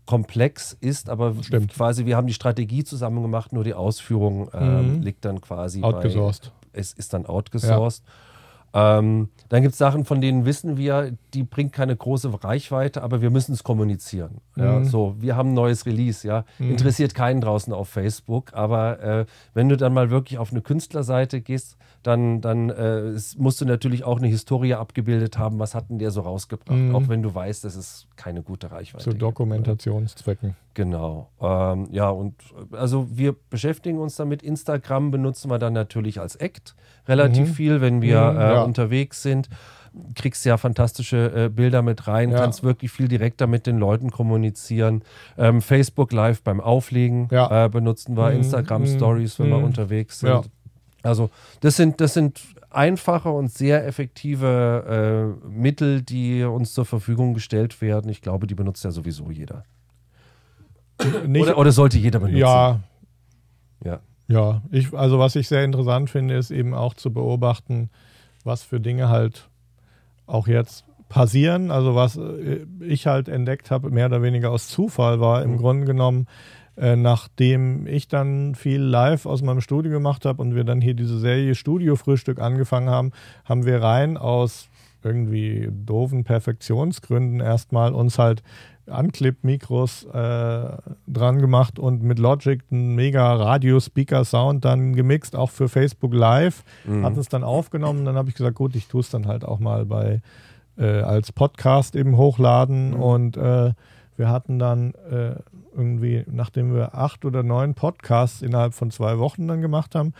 komplex ist, aber Stimmt. quasi wir haben die Strategie zusammen gemacht, nur die Ausführung Mhm. liegt dann quasi Outgesourced. bei, es ist dann outgesourced. Ähm, dann gibt es Sachen, von denen wissen wir, die bringt keine große Reichweite, aber wir müssen es kommunizieren. Ja, Mhm. so, wir haben ein neues Release, ja. Mhm. Interessiert keinen draußen auf Facebook, aber äh, wenn du dann mal wirklich auf eine Künstlerseite gehst, dann, dann äh, musst du natürlich auch eine Historie abgebildet haben, was hat denn der so rausgebracht, Mhm. auch wenn du weißt, dass es keine gute Reichweite Zu. Dokumentationszwecken. Genau. Ähm, ja, und also wir beschäftigen uns damit. Instagram benutzen wir dann natürlich als Act relativ Mhm. viel, wenn wir Mhm, äh, ja. unterwegs sind. Kriegst ja fantastische äh, Bilder mit rein, Ja. kannst wirklich viel direkter mit den Leuten kommunizieren. Ähm, Facebook Live beim Auflegen Ja. äh, benutzen wir, Mhm, Instagram mhm, Stories, wenn wir mhm. unterwegs sind. Also das sind, das sind einfache und sehr effektive äh, Mittel, die uns zur Verfügung gestellt werden. Ich glaube, die benutzt ja sowieso jeder. Nicht, Oder, oder sollte jeder benutzen. ja, ja. Ja, ich, also was ich sehr interessant finde, ist eben auch zu beobachten, was für Dinge halt auch jetzt passieren. Also was äh, ich halt entdeckt habe, mehr oder weniger aus Zufall war im Grunde genommen, äh, nachdem ich dann viel live aus meinem Studio gemacht habe und wir dann hier diese Serie Studio Frühstück angefangen haben, haben wir rein aus irgendwie doofen Perfektionsgründen erstmal uns halt Unclip-Mikros äh, dran gemacht und mit Logic einen mega Radio-Speaker-Sound dann gemixt, auch für Facebook Live. Mhm. Hat es dann aufgenommen. Dann habe ich gesagt, gut, ich tue es dann halt auch mal bei äh, als Podcast eben hochladen. Mhm. Und äh, wir hatten dann äh, irgendwie, nachdem wir acht oder neun Podcasts innerhalb von zwei Wochen dann gemacht haben,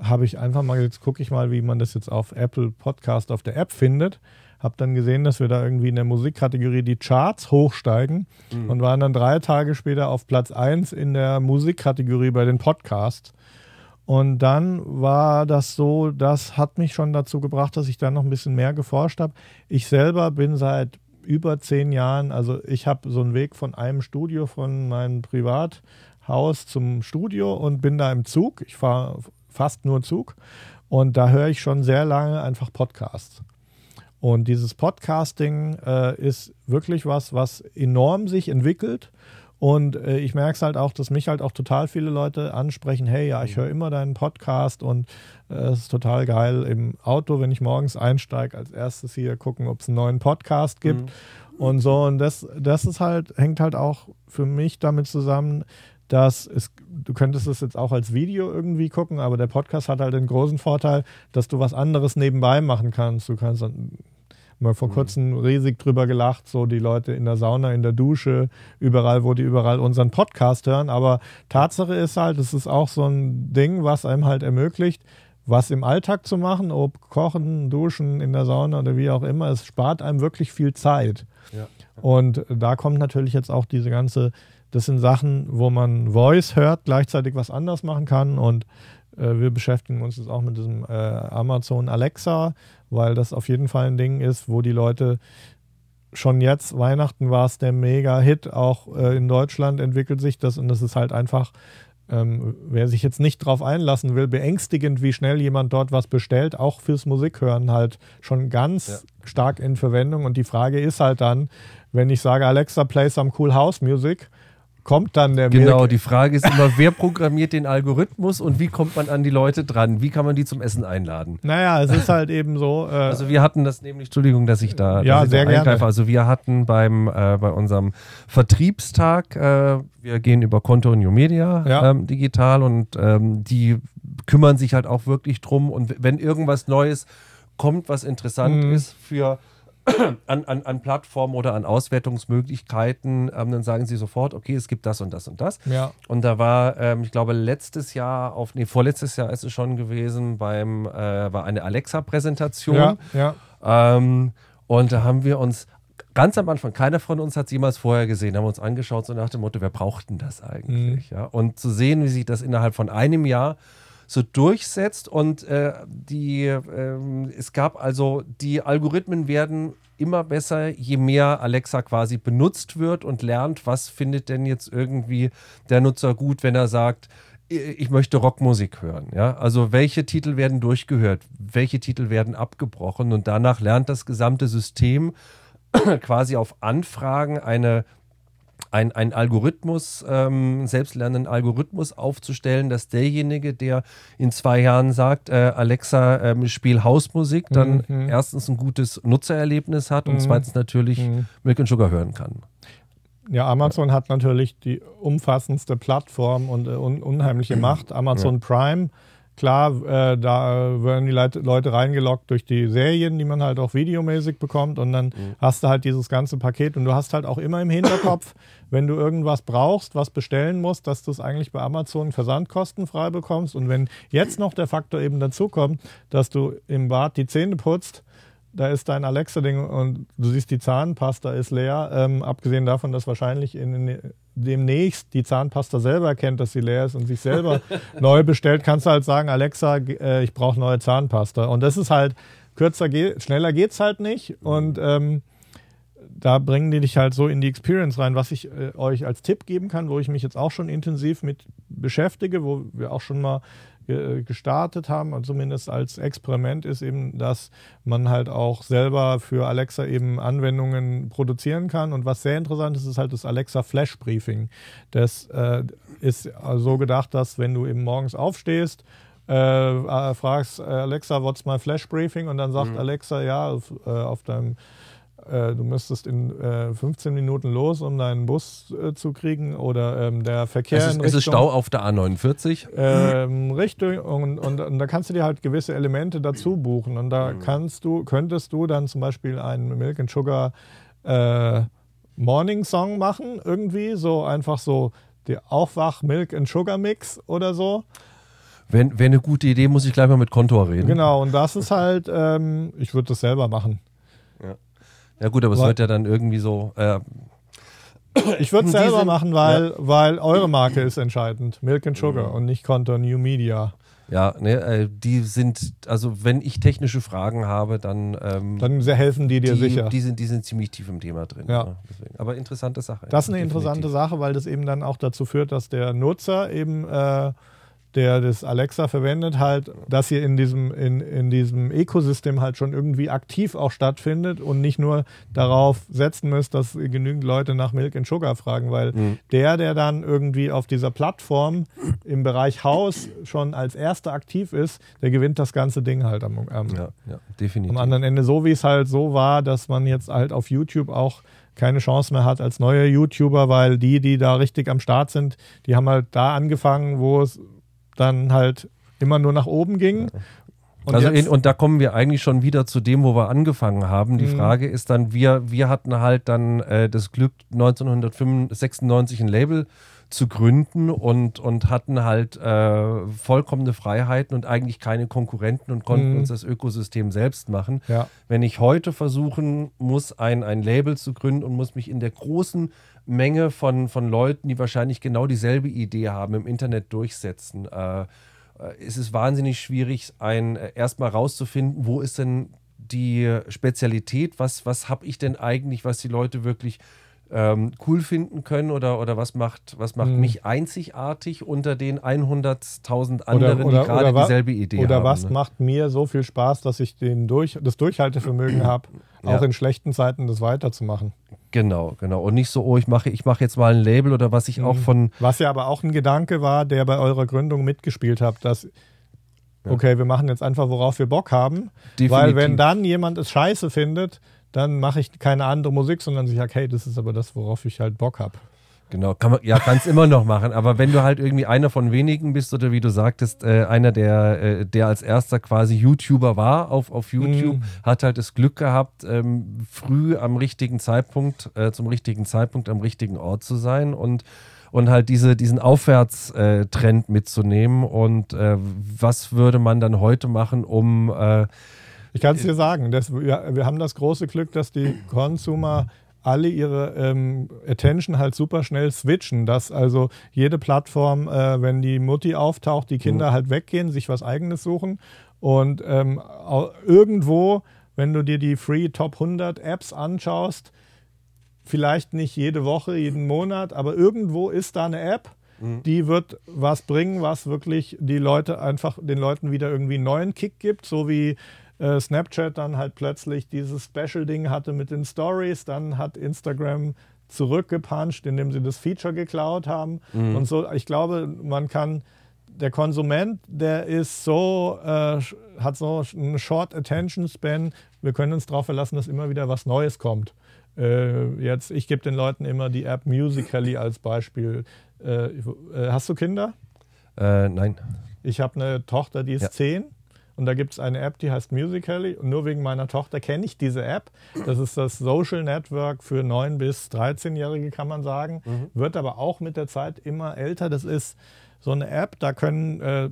habe ich einfach mal, jetzt gucke ich mal, wie man das jetzt auf Apple Podcast auf der App findet habe dann gesehen, dass wir da irgendwie in der Musikkategorie die Charts hochsteigen mhm. und waren dann drei Tage später auf Platz 1 in der Musikkategorie bei den Podcasts. Und dann war das so, das hat mich schon dazu gebracht, dass ich da noch ein bisschen mehr geforscht habe. Ich selber bin seit über zehn Jahren, also ich habe so einen Weg von einem Studio von meinem Privathaus zum Studio und bin da im Zug. Ich fahre fast nur Zug und da höre ich schon sehr lange einfach Podcasts. Und dieses Podcasting äh, ist wirklich was, was enorm sich entwickelt. Und äh, ich merke es halt auch, dass mich halt auch total viele Leute ansprechen, hey, ja, ich höre immer deinen Podcast und äh, es ist total geil im Auto, wenn ich morgens einsteige, als erstes hier gucken, ob es einen neuen Podcast gibt. Mhm. Und so, und das, das ist halt, hängt halt auch für mich damit zusammen, dass es, du könntest es jetzt auch als Video irgendwie gucken, aber der Podcast hat halt den großen Vorteil, dass du was anderes nebenbei machen kannst. Du kannst dann mal vor mhm. kurzem riesig drüber gelacht, so die Leute in der Sauna, in der Dusche, überall, wo die überall unseren Podcast hören. Aber Tatsache ist halt, es ist auch so ein Ding, was einem halt ermöglicht, was im Alltag zu machen, ob kochen, duschen, in der Sauna oder wie auch immer. Es spart einem wirklich viel Zeit. Ja. Und da kommt natürlich jetzt auch diese ganze das sind Sachen, wo man Voice hört, gleichzeitig was anders machen kann. Und äh, wir beschäftigen uns jetzt auch mit diesem äh, Amazon Alexa, weil das auf jeden Fall ein Ding ist, wo die Leute schon jetzt, Weihnachten war es der Mega-Hit, auch äh, in Deutschland entwickelt sich das und das ist halt einfach, ähm, wer sich jetzt nicht drauf einlassen will, beängstigend, wie schnell jemand dort was bestellt, auch fürs Musikhören halt schon ganz ja. stark in Verwendung und die Frage ist halt dann, wenn ich sage, Alexa, play some cool house music, kommt dann der Genau, Milk. die Frage ist immer, wer programmiert den Algorithmus und wie kommt man an die Leute dran? Wie kann man die zum Essen einladen? Naja, es ist halt eben so. Äh also wir hatten das nämlich, Entschuldigung, dass ich da, ja, sehr da gerne. Also wir hatten beim äh, bei unserem Vertriebstag, äh, wir gehen über Konto New Media ja. ähm, digital und ähm, die kümmern sich halt auch wirklich drum und wenn irgendwas Neues kommt, was interessant mhm. ist für an, an, an Plattformen oder an Auswertungsmöglichkeiten, ähm, dann sagen sie sofort, okay, es gibt das und das und das. Ja. Und da war, ähm, ich glaube, letztes Jahr, auf, nee, vorletztes Jahr ist es schon gewesen, beim, äh, war eine Alexa-Präsentation. Ja, ja. Ähm, und da haben wir uns ganz am Anfang, keiner von uns hat es jemals vorher gesehen, haben uns angeschaut, so nach dem Motto, wer braucht denn das eigentlich? Mhm. Ja? Und zu sehen, wie sich das innerhalb von einem Jahr so durchsetzt. Und äh, die, äh, es gab also, die Algorithmen werden immer besser, je mehr Alexa quasi benutzt wird und lernt, was findet denn jetzt irgendwie der Nutzer gut, wenn er sagt, ich möchte Rockmusik hören. Ja? Also welche Titel werden durchgehört, welche Titel werden abgebrochen und danach lernt das gesamte System quasi auf Anfragen eine ein, ein Algorithmus, ähm, selbstlernenden Algorithmus aufzustellen, dass derjenige, der in zwei Jahren sagt, äh, Alexa, ähm, spiel Hausmusik, dann mhm. erstens ein gutes Nutzererlebnis hat und mhm. zweitens natürlich mhm. Milk and Sugar hören kann. Ja, Amazon hat natürlich die umfassendste Plattform und äh, un unheimliche Macht. Amazon ja. Prime Klar, äh, da werden die Leute, Leute reingeloggt durch die Serien, die man halt auch videomäßig bekommt. Und dann mhm. hast du halt dieses ganze Paket. Und du hast halt auch immer im Hinterkopf, wenn du irgendwas brauchst, was bestellen musst, dass du es eigentlich bei Amazon versandkostenfrei bekommst. Und wenn jetzt noch der Faktor eben dazu kommt, dass du im Bad die Zähne putzt, da ist dein Alexa-Ding und du siehst, die Zahnpasta ist leer. Ähm, abgesehen davon, dass wahrscheinlich in, in, demnächst die Zahnpasta selber erkennt, dass sie leer ist und sich selber neu bestellt, kannst du halt sagen, Alexa, äh, ich brauche neue Zahnpasta. Und das ist halt, kürzer geht, schneller geht's halt nicht. Und ähm, da bringen die dich halt so in die Experience rein, was ich äh, euch als Tipp geben kann, wo ich mich jetzt auch schon intensiv mit beschäftige, wo wir auch schon mal ge gestartet haben und zumindest als Experiment ist eben, dass man halt auch selber für Alexa eben Anwendungen produzieren kann. Und was sehr interessant ist, ist halt das Alexa Flash Briefing. Das äh, ist so gedacht, dass wenn du eben morgens aufstehst, äh, äh fragst Alexa, what's my Flash Briefing? Und dann sagt mhm. Alexa, ja, auf, äh, auf deinem äh, du müsstest in äh, 15 Minuten los, um deinen Bus äh, zu kriegen oder ähm, der Verkehr. Es ist, in Richtung, es ist Stau auf der A49. Ähm, Richtung und, und, und, da kannst du dir halt gewisse Elemente dazu buchen und da mhm. kannst du, könntest du dann zum Beispiel einen Milk and Sugar äh, Morning Song machen irgendwie, so einfach so der Aufwach Milk and Sugar Mix oder so. Wenn, Wäre eine gute Idee, muss ich gleich mal mit Kontor reden. Genau, und das ist halt, ähm, ich würde das selber machen. Ja gut, aber es wird ja dann irgendwie so. Äh, ich würde es selber machen, weil, ja. weil eure Marke ist entscheidend. Milk and Sugar mhm. und nicht Konto New Media. Ja, ne, äh, die sind, also wenn ich technische Fragen habe, dann. Ähm, dann helfen die dir die, sicher. Die sind, die sind ziemlich tief im Thema drin. Ja. ja Aber interessante Sache. Das ist eine definitiv. interessante Sache, weil das eben dann auch dazu führt, dass der Nutzer eben. Äh, der das Alexa verwendet, halt, dass hier in diesem, in, in diesem Ökosystem halt schon irgendwie aktiv auch stattfindet und nicht nur darauf setzen müsst, dass genügend Leute nach Milk and Sugar fragen, weil mhm. der, der dann irgendwie auf dieser Plattform im Bereich Haus schon als erster aktiv ist, der gewinnt das ganze Ding halt am, am, ja, ja, am anderen Ende. So wie es halt so war, dass man jetzt halt auf YouTube auch keine Chance mehr hat als neuer YouTuber, weil die, die da richtig am Start sind, die haben halt da angefangen, wo es dann halt immer nur nach oben ging. Und, also in, und da kommen wir eigentlich schon wieder zu dem, wo wir angefangen haben. Die mhm. Frage ist dann, wir, wir hatten halt dann äh, das Glück, 1996 ein Label zu gründen und, und hatten halt äh, vollkommene Freiheiten und eigentlich keine Konkurrenten und konnten mhm. uns das Ökosystem selbst machen. Ja. Wenn ich heute versuchen muss, ein, ein Label zu gründen und muss mich in der großen Menge von, von Leuten, die wahrscheinlich genau dieselbe Idee haben, im Internet durchsetzen. Äh, äh es ist wahnsinnig schwierig, ein äh, erstmal rauszufinden, wo ist denn die Spezialität, was, was habe ich denn eigentlich, was die Leute wirklich ähm, cool finden können oder, oder was macht, was macht hm. mich einzigartig unter den 100.000 anderen, oder, oder, die gerade dieselbe Idee oder haben. Oder was ne? macht mir so viel Spaß, dass ich den durch, das Durchhaltevermögen habe, auch ja. in schlechten Zeiten das weiterzumachen. Genau, genau. Und nicht so, oh, ich mache ich mach jetzt mal ein Label oder was ich mhm. auch von. Was ja aber auch ein Gedanke war, der bei eurer Gründung mitgespielt hat, dass okay, wir machen jetzt einfach, worauf wir Bock haben. Definitiv. Weil wenn dann jemand es scheiße findet, dann mache ich keine andere Musik, sondern ich sage, hey, das ist aber das, worauf ich halt Bock habe. Genau, kann man, ja, kannst immer noch machen. Aber wenn du halt irgendwie einer von wenigen bist oder wie du sagtest, äh, einer, der, äh, der als erster quasi YouTuber war auf, auf YouTube, mm. hat halt das Glück gehabt, ähm, früh am richtigen Zeitpunkt, äh, zum richtigen Zeitpunkt am richtigen Ort zu sein und und halt diese, diesen Aufwärtstrend mitzunehmen. Und äh, was würde man dann heute machen, um äh, ich kann es dir sagen, das, wir, wir, haben das große Glück, dass die Consumer alle ihre ähm, Attention halt super schnell switchen, dass also jede Plattform, äh, wenn die Mutti auftaucht, die Kinder mhm. halt weggehen, sich was eigenes suchen und ähm, irgendwo, wenn du dir die Free Top 100 Apps anschaust, vielleicht nicht jede Woche, jeden Monat, aber irgendwo ist da eine App, mhm. die wird was bringen, was wirklich die Leute einfach den Leuten wieder irgendwie einen neuen Kick gibt, so wie äh, Snapchat dann halt plötzlich dieses Special-Ding hatte mit den Stories, dann hat Instagram zurückgepuncht, indem sie das Feature geklaut haben. Mhm. Und so, ich glaube, man kann, der Konsument, der ist so, äh, hat so einen Short Attention Span, wir können uns darauf verlassen, dass immer wieder was Neues kommt. Äh, jetzt, ich gebe den Leuten immer die App Musically als Beispiel. Äh, äh hast du Kinder? Äh, nein. Ich habe eine Tochter, die ist ja. zehn und da gibt es eine App, die heißt Musical.ly. Und nur wegen meiner Tochter kenne ich diese App. Das ist das Social Network für 9- bis 13-Jährige, kann man sagen. Mhm. Wird aber auch mit der Zeit immer älter. Das ist so eine App, da können. Äh,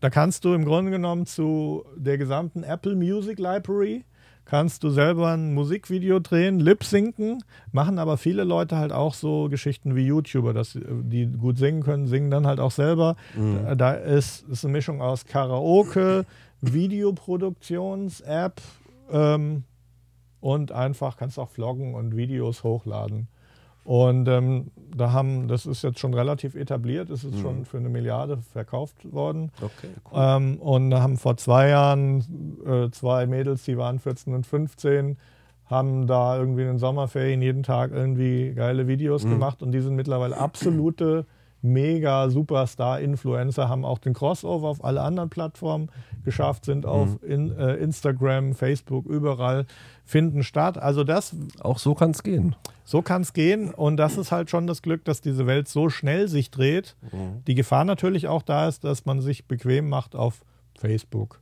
da kannst du im Grunde genommen zu der gesamten Apple Music Library kannst du selber ein Musikvideo drehen, lip-sinken, machen aber viele Leute halt auch so Geschichten wie YouTuber, dass die gut singen können, singen dann halt auch selber. Mhm. Da ist, ist eine Mischung aus Karaoke, Videoproduktions-App ähm, und einfach kannst auch vloggen und Videos hochladen. Und ähm, da haben, das ist jetzt schon relativ etabliert, es ist mhm. schon für eine Milliarde verkauft worden. Okay, cool. Ähm, und da haben vor zwei Jahren äh, zwei Mädels, die waren 14 und 15, haben da irgendwie in den Sommerferien jeden Tag irgendwie geile Videos mhm. gemacht und die sind mittlerweile absolute mega Superstar-Influencer, haben auch den Crossover auf alle anderen Plattformen geschafft, sind auf mhm. in, äh, Instagram, Facebook, überall finden statt. Also das. Auch so kann es gehen. So kann es gehen und das ist halt schon das Glück, dass diese Welt so schnell sich dreht. Mhm. Die Gefahr natürlich auch da ist, dass man sich bequem macht auf Facebook.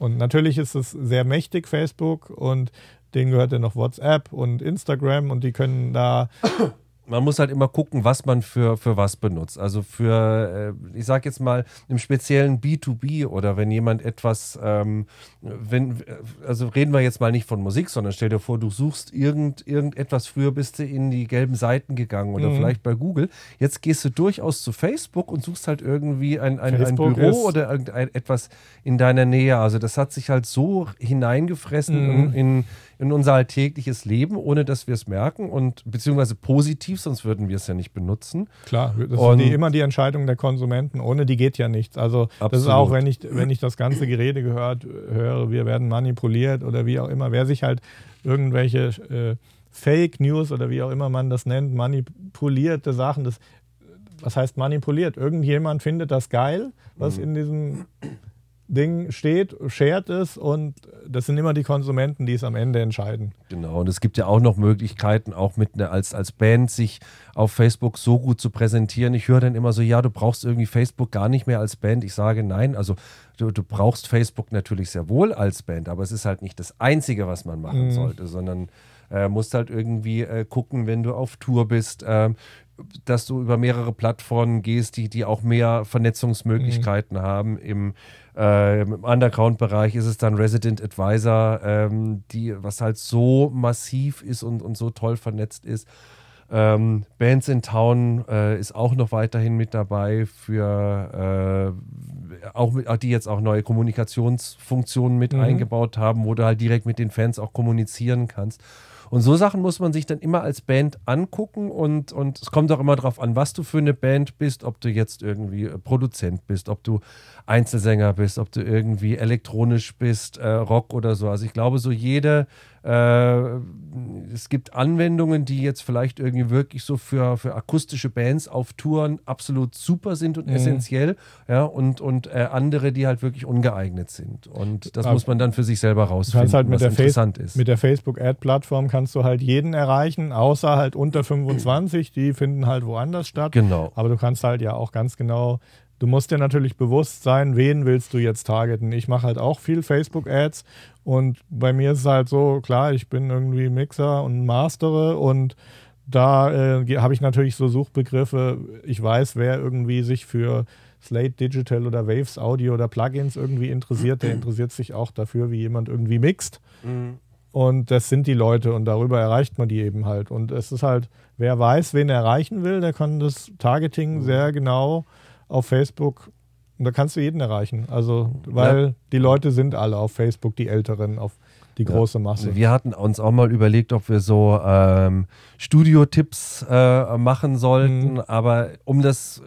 Und natürlich ist es sehr mächtig, Facebook, und denen gehört ja noch WhatsApp und Instagram und die können da man muss halt immer gucken, was man für, für was benutzt. Also für, äh, ich sag jetzt mal, im speziellen B2B oder wenn jemand etwas, ähm, wenn, also reden wir jetzt mal nicht von Musik, sondern stell dir vor, du suchst irgend, irgendetwas, früher bist du in die gelben Seiten gegangen oder mhm. vielleicht bei Google. Jetzt gehst du durchaus zu Facebook und suchst halt irgendwie ein, ein, ein Büro oder irgendetwas in deiner Nähe. Also das hat sich halt so hineingefressen mhm. in, in in unser alltägliches Leben, ohne dass wir es merken und beziehungsweise positiv, sonst würden wir es ja nicht benutzen. Klar, das und ist die, immer die Entscheidung der Konsumenten. Ohne die geht ja nichts. Also absolut. das ist auch, wenn ich, wenn ich das ganze Gerede gehört höre, wir werden manipuliert oder wie auch immer, wer sich halt irgendwelche äh, Fake News oder wie auch immer man das nennt, manipulierte Sachen, das was heißt manipuliert? Irgendjemand findet das geil, was mhm. in diesem Ding steht, shared ist und das sind immer die Konsumenten, die es am Ende entscheiden. Genau, und es gibt ja auch noch Möglichkeiten, auch mit ne, als, als Band sich auf Facebook so gut zu präsentieren. Ich höre dann immer so, ja, du brauchst irgendwie Facebook gar nicht mehr als Band. Ich sage nein, also du, du brauchst Facebook natürlich sehr wohl als Band, aber es ist halt nicht das Einzige, was man machen mhm. sollte, sondern äh, musst halt irgendwie äh, gucken, wenn du auf Tour bist, äh, dass du über mehrere Plattformen gehst, die, die auch mehr Vernetzungsmöglichkeiten mhm. haben. Im, äh, im Underground-Bereich ist es dann Resident Advisor, ähm, die, was halt so massiv ist und, und so toll vernetzt ist. Ähm, Bands in Town äh, ist auch noch weiterhin mit dabei für äh, auch mit, die jetzt auch neue Kommunikationsfunktionen mit mhm. eingebaut haben, wo du halt direkt mit den Fans auch kommunizieren kannst. Und so Sachen muss man sich dann immer als Band angucken und, und es kommt auch immer darauf an, was du für eine Band bist, ob du jetzt irgendwie äh, Produzent bist, ob du Einzelsänger bist, ob du irgendwie elektronisch bist, äh, Rock oder so. Also ich glaube, so jede es gibt Anwendungen, die jetzt vielleicht irgendwie wirklich so für, für akustische Bands auf Touren absolut super sind und mhm. essentiell, ja, und, und äh, andere, die halt wirklich ungeeignet sind. Und das Aber muss man dann für sich selber rausfinden, halt was interessant ist. Mit der Facebook-Ad-Plattform kannst du halt jeden erreichen, außer halt unter 25, die finden halt woanders statt. Genau. Aber du kannst halt ja auch ganz genau Du musst dir natürlich bewusst sein, wen willst du jetzt targeten. Ich mache halt auch viel Facebook-Ads und bei mir ist es halt so, klar, ich bin irgendwie Mixer und Mastere und da äh, habe ich natürlich so Suchbegriffe. Ich weiß, wer irgendwie sich für Slate Digital oder Waves Audio oder Plugins irgendwie interessiert, der interessiert sich auch dafür, wie jemand irgendwie mixt. Mhm. Und das sind die Leute und darüber erreicht man die eben halt. Und es ist halt, wer weiß, wen er erreichen will, der kann das Targeting mhm. sehr genau auf Facebook, und da kannst du jeden erreichen. Also, weil ja. die Leute sind alle auf Facebook, die Älteren, auf die große Masse. Wir hatten uns auch mal überlegt, ob wir so ähm, Studio-Tipps äh, machen sollten, mhm. aber um das,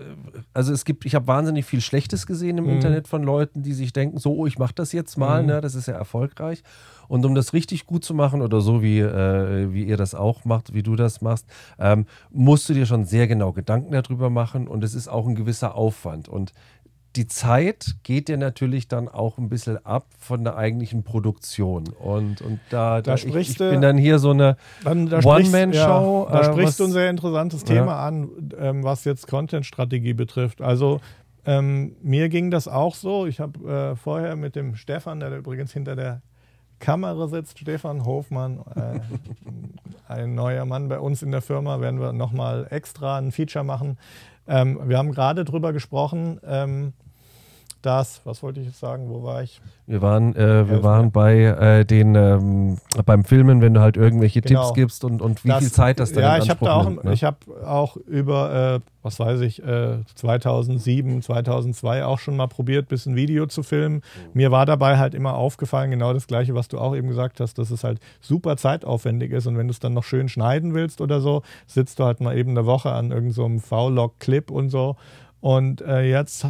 also es gibt, ich habe wahnsinnig viel Schlechtes gesehen im mhm. Internet von Leuten, die sich denken, so, oh, ich mache das jetzt mal, mhm. ne, das ist ja erfolgreich. Und um das richtig gut zu machen oder so wie, äh, wie ihr das auch macht, wie du das machst, ähm, musst du dir schon sehr genau Gedanken darüber machen und es ist auch ein gewisser Aufwand. Und die Zeit geht dir natürlich dann auch ein bisschen ab von der eigentlichen Produktion. Und, und da, da, da ich, ich, bin dann hier so eine One-Man-Show. Ja, da äh, sprichst du ein sehr interessantes Thema ja. an, ähm, was jetzt Content-Strategie betrifft. Also ähm, mir ging das auch so. Ich habe äh, vorher mit dem Stefan, der übrigens hinter der Kamera sitzt, Stefan Hofmann, äh, ein neuer Mann bei uns in der Firma, werden wir nochmal extra ein Feature machen. Ähm, wir haben gerade drüber gesprochen, ähm, das, was wollte ich jetzt sagen, wo war ich? Wir waren, äh, wir waren bei äh, den ähm, beim Filmen, wenn du halt irgendwelche Genau. Tipps gibst und, und wie Das- viel Zeit das dann Ja, in ich habe Anspruch da auch, nimmt. Ne? ich habe auch über, äh, was weiß ich, äh, 2007, 2002 auch schon mal probiert, bis ein Video zu filmen. Mir war dabei halt immer aufgefallen, genau das Gleiche, was du auch eben gesagt hast, dass es halt super zeitaufwendig ist und wenn du es dann noch schön schneiden willst oder so, sitzt du halt mal eben eine Woche an irgendeinem so V-Log-Clip und so. Und äh, jetzt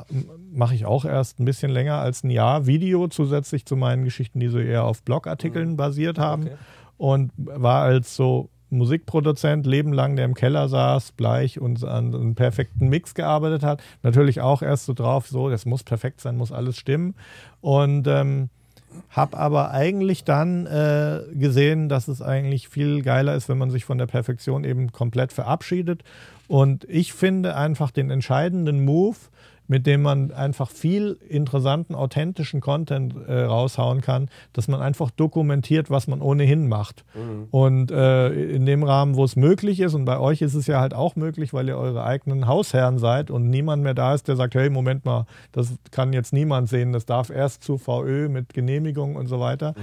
mache ich auch erst ein bisschen länger als ein Jahr Video zusätzlich zu meinen Geschichten, die so eher auf Blogartikeln basiert haben. Okay. Und war als so Musikproduzent Leben lang, der im Keller saß, bleich und an einem perfekten Mix gearbeitet hat. Natürlich auch erst so drauf, so, das muss perfekt sein, muss alles stimmen. Und ähm, habe aber eigentlich dann äh, gesehen, dass es eigentlich viel geiler ist, wenn man sich von der Perfektion eben komplett verabschiedet. Und ich finde einfach den entscheidenden Move, mit dem man einfach viel interessanten, authentischen Content äh, raushauen kann, dass man einfach dokumentiert, was man ohnehin macht. Und äh, in dem Rahmen, wo es möglich ist, und bei euch ist es ja halt auch möglich, weil ihr eure eigenen Hausherren seid und niemand mehr da ist, der sagt, hey, Moment mal, das kann jetzt niemand sehen, das darf erst zu VÖ mit Genehmigung und so weiter.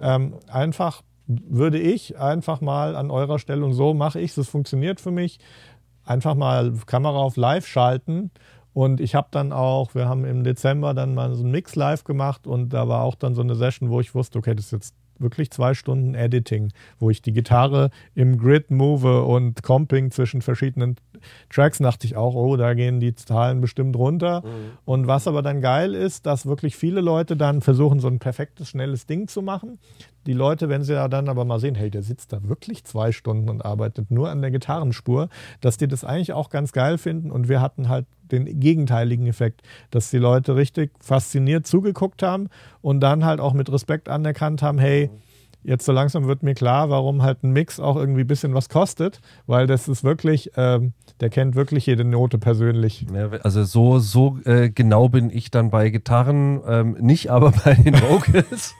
Ähm, einfach würde ich einfach mal an eurer Stelle, und so mache ich es, das funktioniert für mich, einfach mal Kamera auf Live schalten. Und ich habe dann auch, wir haben im Dezember dann mal so einen Mix live gemacht und da war auch dann so eine Session, wo ich wusste, okay, das ist jetzt wirklich zwei Stunden Editing, wo ich die Gitarre im Grid move und Comping zwischen verschiedenen Tracks, dachte ich auch, oh, da gehen die Zahlen bestimmt runter. Und was aber dann geil ist, dass wirklich viele Leute dann versuchen, so ein perfektes, schnelles Ding zu machen. Die Leute, wenn sie ja dann aber mal sehen, hey, der sitzt da wirklich zwei Stunden und arbeitet nur an der Gitarrenspur, dass die das eigentlich auch ganz geil finden. Und wir hatten halt den gegenteiligen Effekt, dass die Leute richtig fasziniert zugeguckt haben und dann halt auch mit Respekt anerkannt haben, hey, jetzt so langsam wird mir klar, warum halt ein Mix auch irgendwie ein bisschen was kostet, weil das ist wirklich, ähm, der kennt wirklich jede Note persönlich. Ja, also so, so äh, genau bin ich dann bei Gitarren, ähm, nicht aber bei den Vocals.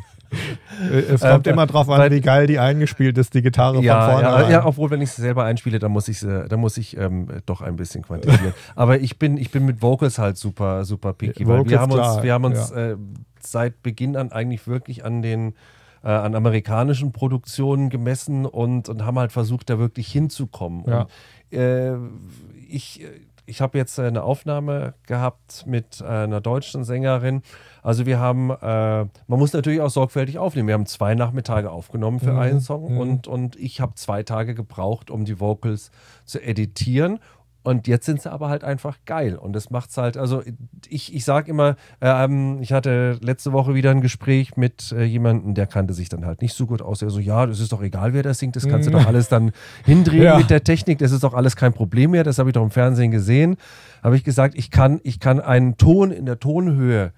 Äh, Es kommt Äh, immer drauf weil- an, wie geil die eingespielt ist, die Gitarre von ja, vorne. ja, ja, obwohl wenn ich sie selber einspiele, dann muss ich sie, dann muss ich ähm, doch ein bisschen quantifizieren. aber ich bin, ich bin mit Vocals halt super, super picky, weil Vocals, wir haben uns, klar, wir haben uns ja. äh, seit Beginn an eigentlich wirklich an den äh, an amerikanischen Produktionen gemessen und, und haben halt versucht, da wirklich hinzukommen. Ja. Und, ich ich habe jetzt äh, eine Aufnahme gehabt mit äh, einer deutschen Sängerin. Also wir haben, äh, man muss natürlich auch sorgfältig aufnehmen. Wir haben zwei Nachmittage aufgenommen für Mhm, einen Song mhm. und, und ich habe zwei Tage gebraucht, um die Vocals zu editieren. Und jetzt sind sie aber halt einfach geil. Und das macht's halt, also ich, ich sage immer, ähm, ich hatte letzte Woche wieder ein Gespräch mit äh, jemandem, der kannte sich dann halt nicht so gut aus. Er so, ja, das ist doch egal, wer das singt, das kannst du doch alles dann hindrehen Ja. mit der Technik, das ist doch alles kein Problem mehr, das habe ich doch im Fernsehen gesehen. Habe ich gesagt, ich kann, ich kann einen Ton in der Tonhöhe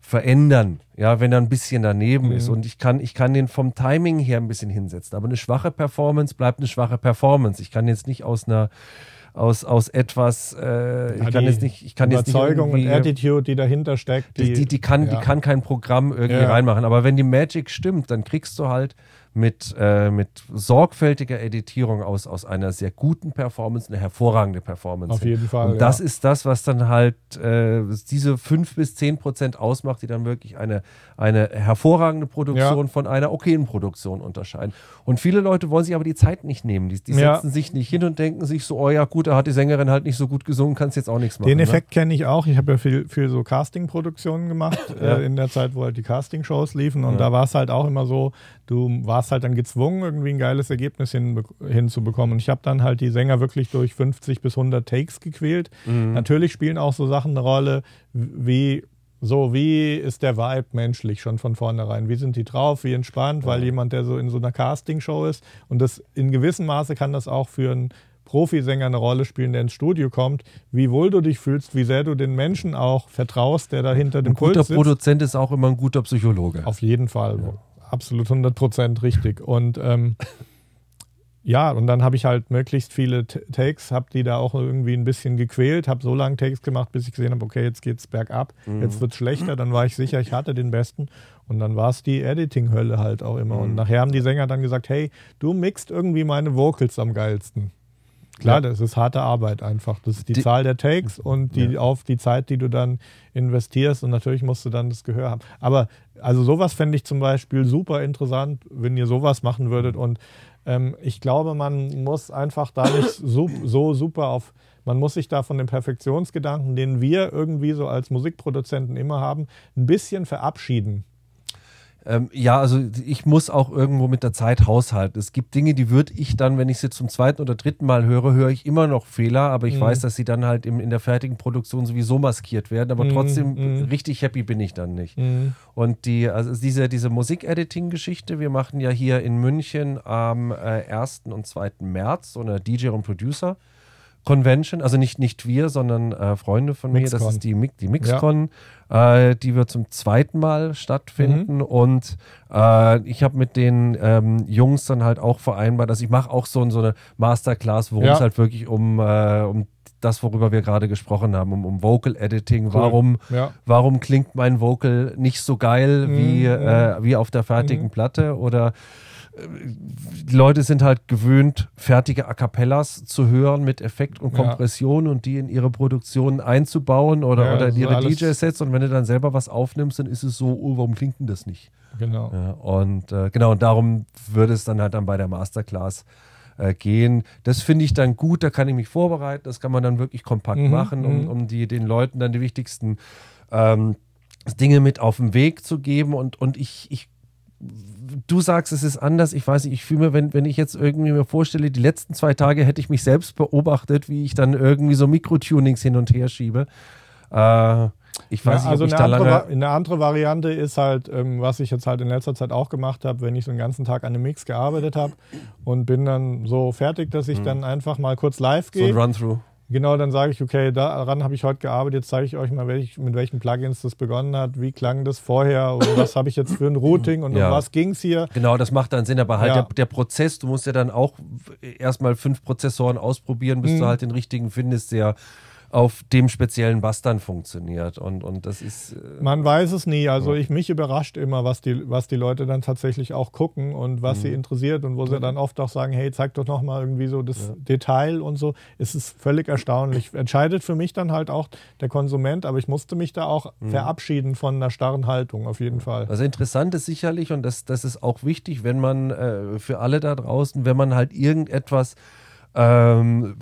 verändern, ja, wenn er ein bisschen daneben ist. Und ich kann, ich kann den vom Timing her ein bisschen hinsetzen. Aber eine schwache Performance bleibt eine schwache Performance. Ich kann jetzt nicht aus einer aus, aus etwas, äh, ich kann die jetzt nicht, ich kann jetzt nicht Überzeugung und Attitude, die dahinter steckt. die, die, die, kann, ja. die kann kein Programm irgendwie Ja. reinmachen. Aber wenn die Magic stimmt, dann kriegst du halt mit, äh, mit sorgfältiger Editierung aus, aus einer sehr guten Performance eine hervorragende Performance. Auf jeden Fall, Und das ja. ist das, was dann halt äh, diese 5 bis 10 Prozent ausmacht, die dann wirklich eine, eine hervorragende Produktion Ja. von einer okayen Produktion unterscheiden. Und viele Leute wollen sich aber die Zeit nicht nehmen. Die, die Ja. setzen sich nicht hin und denken sich so, oh ja gut, da hat die Sängerin halt nicht so gut gesungen, kannst jetzt auch nichts machen. Den ne? Effekt kenne ich auch. Ich habe ja viel, viel so Casting-Produktionen gemacht Ja. äh, in der Zeit, wo halt die Casting-Shows liefen. Und Ja. da war es halt auch immer so, du warst halt dann gezwungen, irgendwie ein geiles Ergebnis hinbe hinzubekommen. Und ich habe dann halt die Sänger wirklich durch 50 bis 100 Takes gequält. Mhm. Natürlich spielen auch so Sachen eine Rolle, wie so, wie ist der Vibe menschlich schon von vornherein? Wie sind die drauf? Wie entspannt? Weil jemand, der so in so einer Castingshow ist und das in gewissem Maße kann das auch für einen Profisänger eine Rolle spielen, der ins Studio kommt, wie wohl du dich fühlst, wie sehr du den Menschen auch vertraust, der da hinter dem Ein guter Pult sitzt. Produzent ist auch immer ein guter Psychologe. Auf jeden Fall. Absolut 100% richtig. Und ähm, ja, und dann habe ich halt möglichst viele Takes, habe die da auch irgendwie ein bisschen gequält, habe so lange Takes gemacht, bis ich gesehen habe, okay, jetzt geht's bergab, jetzt wird's schlechter, dann war ich sicher, ich hatte den besten und dann war es die Editing-Hölle halt auch immer. Und nachher haben die Sänger dann gesagt, hey, du mixt irgendwie meine Vocals am geilsten. Klar, Ja. das ist harte Arbeit einfach. Das ist die, Die- Zahl der Takes und die Ja. auf die Zeit, die du dann investierst und natürlich musst du dann das Gehör haben. Aber also sowas fände ich zum Beispiel super interessant, wenn ihr sowas machen würdet und ähm, ich glaube, man muss einfach da nicht so, so super auf, man muss sich da von dem Perfektionsgedanken, den wir irgendwie so als Musikproduzenten immer haben, ein bisschen verabschieden. Ähm, ja, also ich muss auch irgendwo mit der Zeit haushalten. Es gibt Dinge, die würde ich dann, wenn ich sie zum zweiten oder dritten Mal höre, höre ich immer noch Fehler, aber ich Mhm. weiß, dass sie dann halt im, in der fertigen Produktion sowieso maskiert werden. Aber Mhm, trotzdem mhm. richtig happy bin ich dann nicht. Und die, also diese, diese Musik-Editing-Geschichte, wir machen ja hier in München am äh, 1. und 2. März so eine DJ und Producer. Convention, also nicht, nicht wir, sondern äh, Freunde von mir, das Mixcon. ist die, Mi- die Mixcon, äh, die wird zum zweiten Mal stattfinden und äh, ich habe mit den ähm, Jungs dann halt auch vereinbart, dass ich mache auch so, so eine Masterclass, worum Ja. es halt wirklich um, äh, um das, worüber wir gerade gesprochen haben, um, um Vocal Editing, warum, Ja. warum klingt mein Vocal nicht so geil wie, Mhm. äh, wie auf der fertigen Mhm. Platte oder die Leute sind halt gewöhnt, fertige A Cappellas zu hören mit Effekt und Ja. Kompression und die in ihre Produktion einzubauen oder, Ja, oder in ihre DJ-Sets. Und wenn du dann selber was aufnimmst, dann ist es so, oh, warum klingt denn das nicht? Genau. Ja, und äh, genau, und darum würde es dann halt dann bei der Masterclass äh, gehen. Das finde ich dann gut, da kann ich mich vorbereiten, das kann man dann wirklich kompakt Mhm, machen, um, mhm. um die, den Leuten dann die wichtigsten ähm, Dinge mit auf den Weg zu geben. Und, und ich, ich du sagst, es ist anders. Ich weiß nicht, ich fühle mir, wenn, wenn ich jetzt irgendwie mir vorstelle, die letzten zwei Tage hätte ich mich selbst beobachtet, wie ich dann irgendwie so Mikrotunings hin und her schiebe. Äh, ich weiß Ja, nicht, also ob ich eine da andere, lange. Eine andere Variante ist halt, ähm, was ich jetzt halt in letzter Zeit auch gemacht habe, wenn ich so den ganzen Tag an einem Mix gearbeitet habe und bin dann so fertig, dass ich dann einfach mal kurz live Mhm. So ein gehe. Run-Through. Genau, dann sage ich, okay, daran habe ich heute gearbeitet, jetzt zeige ich euch mal, welch, mit welchen Plugins das begonnen hat, wie klang das vorher und was habe ich jetzt für ein Routing und Ja. um was ging es hier. Genau, das macht dann Sinn, aber halt Ja. der, der Prozess, du musst ja dann auch erstmal fünf Prozessoren ausprobieren, bis Mhm. du halt den richtigen findest, der auf dem speziellen Bass dann funktioniert. Und, und das ist. äh, Man weiß es nie. Also Ja. ich mich überrascht immer, was die, was die Leute dann tatsächlich auch gucken und was Mhm. sie interessiert und wo sie dann oft auch sagen, hey, zeig doch noch mal irgendwie so das Detail und so. Es ist völlig erstaunlich. Entscheidet für mich dann halt auch der Konsument, aber ich musste mich da auch Mhm. verabschieden von einer starren Haltung auf jeden Fall. Also interessant ist sicherlich, und das, das ist auch wichtig, wenn man äh, für alle da draußen, wenn man halt irgendetwas ähm,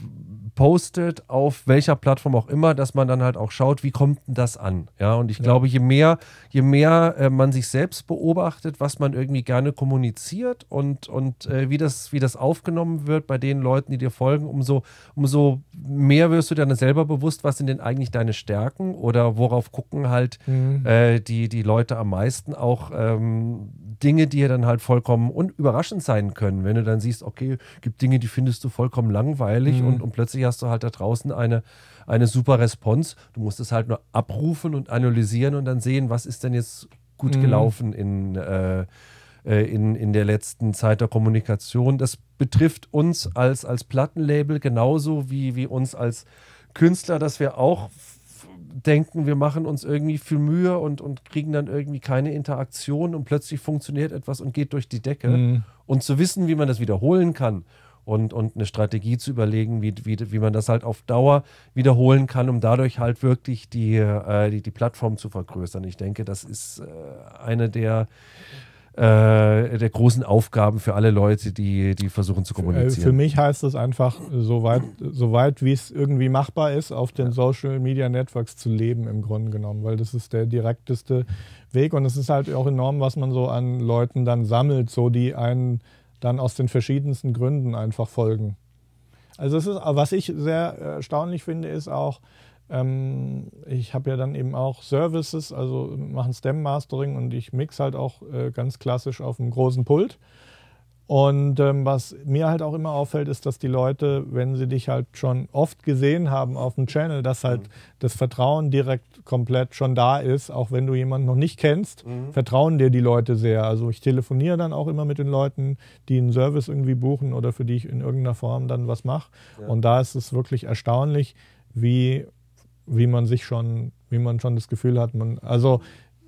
postet, auf welcher Plattform auch immer, dass man dann halt auch schaut, wie kommt denn das an? Ja, und ich glaube, je mehr, je mehr äh, man sich selbst beobachtet, was man irgendwie gerne kommuniziert und, und äh, wie, das, wie das aufgenommen wird bei den Leuten, die dir folgen, umso, umso mehr wirst du dir dann selber bewusst, was sind denn eigentlich deine Stärken oder worauf gucken halt Mhm. äh, die, die Leute am meisten auch ähm, Dinge, die ja dann halt vollkommen un überraschend sein können. Wenn du dann siehst, okay, gibt Dinge, die findest du vollkommen langweilig Mhm. und, und plötzlich hast du halt da draußen eine, eine super Response. Du musst es halt nur abrufen und analysieren und dann sehen, was ist denn jetzt gut Mhm. gelaufen in, äh, äh, in, in der letzten Zeit der Kommunikation. Das betrifft uns als, als Plattenlabel genauso wie, wie uns als Künstler, dass wir auch denken, wir machen uns irgendwie viel Mühe und, und kriegen dann irgendwie keine Interaktion und plötzlich funktioniert etwas und geht durch die Decke. Mhm. Und zu wissen, wie man das wiederholen kann und, und eine Strategie zu überlegen, wie, wie, wie man das halt auf Dauer wiederholen kann, um dadurch halt wirklich die, äh, die, die Plattform zu vergrößern. Ich denke, das ist äh, eine der, äh, der großen Aufgaben für alle Leute, die, die versuchen zu Äh, kommunizieren. Für mich heißt es einfach, so weit, so weit wie es irgendwie machbar ist, auf den Social Media Networks zu leben, im Grunde genommen, weil das ist der direkteste Weg und es ist halt auch enorm, was man so an Leuten dann sammelt, so die einen dann aus den verschiedensten Gründen einfach folgen. Also es ist, was ich sehr erstaunlich finde, ist auch, ähm, ich habe ja dann eben auch Services, also machen Stem Mastering und ich mix halt auch äh, ganz klassisch auf einem großen Pult. Und ähm, was mir halt auch immer auffällt, ist, dass die Leute, wenn sie dich halt schon oft gesehen haben auf dem Channel, dass halt das Vertrauen direkt komplett schon da ist, auch wenn du jemanden noch nicht kennst, vertrauen dir die Leute sehr. Also ich telefoniere dann auch immer mit den Leuten, die einen Service irgendwie buchen oder für die ich in irgendeiner Form dann was mache. Und da ist es wirklich erstaunlich, wie, wie man sich schon, wie man schon das Gefühl hat, man, also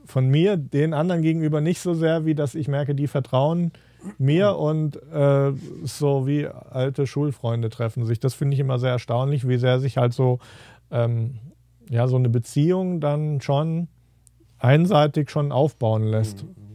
von mir den anderen gegenüber nicht so sehr, wie dass ich merke, die vertrauen mir und äh, so wie alte Schulfreunde treffen sich. Das finde ich immer sehr erstaunlich, wie sehr sich halt so, ähm, ja, so eine Beziehung dann schon einseitig schon aufbauen lässt. Mhm.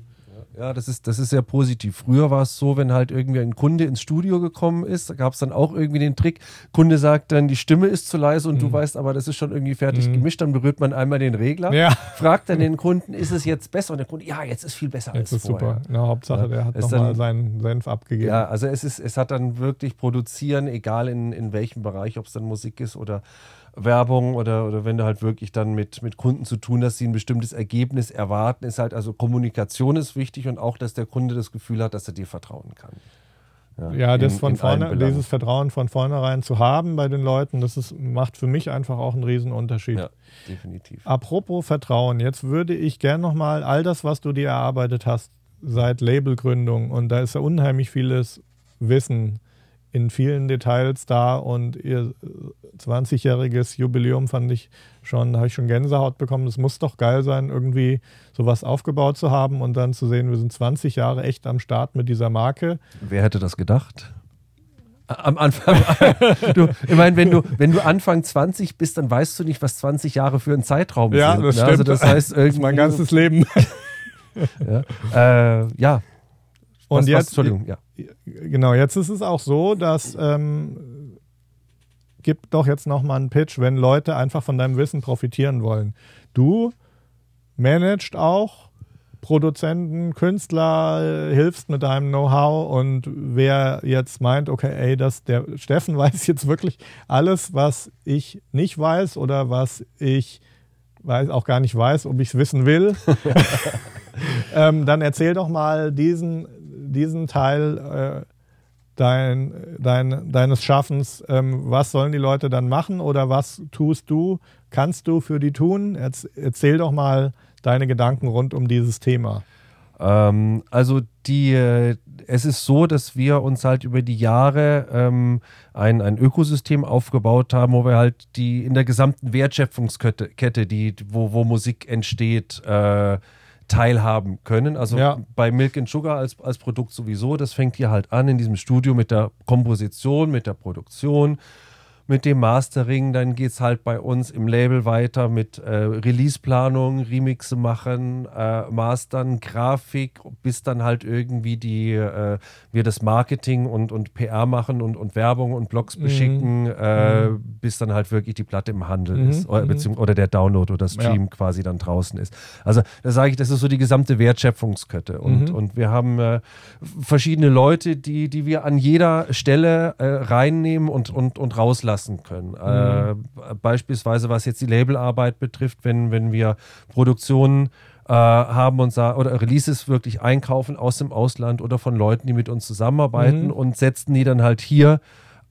Ja, das ist, das ist sehr positiv. Früher war es so, wenn halt irgendwie ein Kunde ins Studio gekommen ist, da gab es dann auch irgendwie den Trick, Kunde sagt dann, die Stimme ist zu leise und mhm. du weißt aber, das ist schon irgendwie fertig mhm. gemischt, dann berührt man einmal den Regler, ja. fragt dann den Kunden, ist es jetzt besser? Und der Kunde, ja, jetzt ist viel besser jetzt als ist vorher. super. Na, Hauptsache, der hat nochmal seinen Senf abgegeben. Ja, also es, ist, es hat dann wirklich produzieren, egal in, in welchem Bereich, ob es dann Musik ist oder Werbung oder, oder wenn du halt wirklich dann mit, mit Kunden zu tun hast, die ein bestimmtes Ergebnis erwarten, ist halt also Kommunikation ist wichtig und auch, dass der Kunde das Gefühl hat, dass er dir vertrauen kann. Ja, ja das in, von in vorne, dieses Vertrauen von vornherein zu haben bei den Leuten, das ist, macht für mich einfach auch einen Riesenunterschied. Ja, definitiv. Apropos Vertrauen, jetzt würde ich gerne nochmal all das, was du dir erarbeitet hast seit Labelgründung, und da ist ja unheimlich vieles Wissen in vielen Details da und ihr 20-jähriges Jubiläum fand ich schon, habe ich schon Gänsehaut bekommen. Es muss doch geil sein, irgendwie sowas aufgebaut zu haben und dann zu sehen, wir sind 20 Jahre echt am Start mit dieser Marke. Wer hätte das gedacht? Am Anfang, du, ich meine, wenn du, wenn du Anfang 20 bist, dann weißt du nicht, was 20 Jahre für ein Zeitraum ja, sind. Das ne? Also das heißt, das mein ganzes Leben. ja, äh, ja. Und was, jetzt, was, Entschuldigung, ja. Genau, jetzt ist es auch so, dass ähm, gibt doch jetzt nochmal einen Pitch, wenn Leute einfach von deinem Wissen profitieren wollen. Du managst auch Produzenten, Künstler, hilfst mit deinem Know-how und wer jetzt meint, okay, ey, das, der Steffen weiß jetzt wirklich alles, was ich nicht weiß oder was ich weiß, auch gar nicht weiß, ob ich es wissen will, ähm, dann erzähl doch mal diesen, diesen Teil äh, dein, dein, deines Schaffens, ähm, was sollen die Leute dann machen oder was tust du, kannst du für die tun? Erzähl doch mal deine Gedanken rund um dieses Thema. Ähm, also die, äh, es ist so, dass wir uns halt über die Jahre ähm, ein, ein Ökosystem aufgebaut haben, wo wir halt die in der gesamten Wertschöpfungskette, Kette, die, wo, wo Musik entsteht, äh, teilhaben können. Also ja. bei Milk and Sugar als, als Produkt sowieso, das fängt hier halt an in diesem Studio mit der Komposition, mit der Produktion mit dem Mastering. Dann geht es halt bei uns im Label weiter mit äh, Release-Planung, Remixe machen, äh, Mastern, Grafik, bis dann halt irgendwie die, äh, wir das Marketing und, und PR machen und, und Werbung und Blogs mhm. beschicken, äh, mhm. bis dann halt wirklich die Platte im Handel mhm. ist oder, mhm. oder der Download oder Stream ja. quasi dann draußen ist. Also da sage ich, das ist so die gesamte Wertschöpfungskette. Und, mhm. und wir haben äh, verschiedene Leute, die, die wir an jeder Stelle äh, reinnehmen und, und, und rauslassen lassen können. Mhm. Äh, beispielsweise, was jetzt die Labelarbeit betrifft, wenn, wenn wir Produktionen äh, haben und oder Releases wirklich einkaufen aus dem Ausland oder von Leuten, die mit uns zusammenarbeiten mhm. und setzen die dann halt hier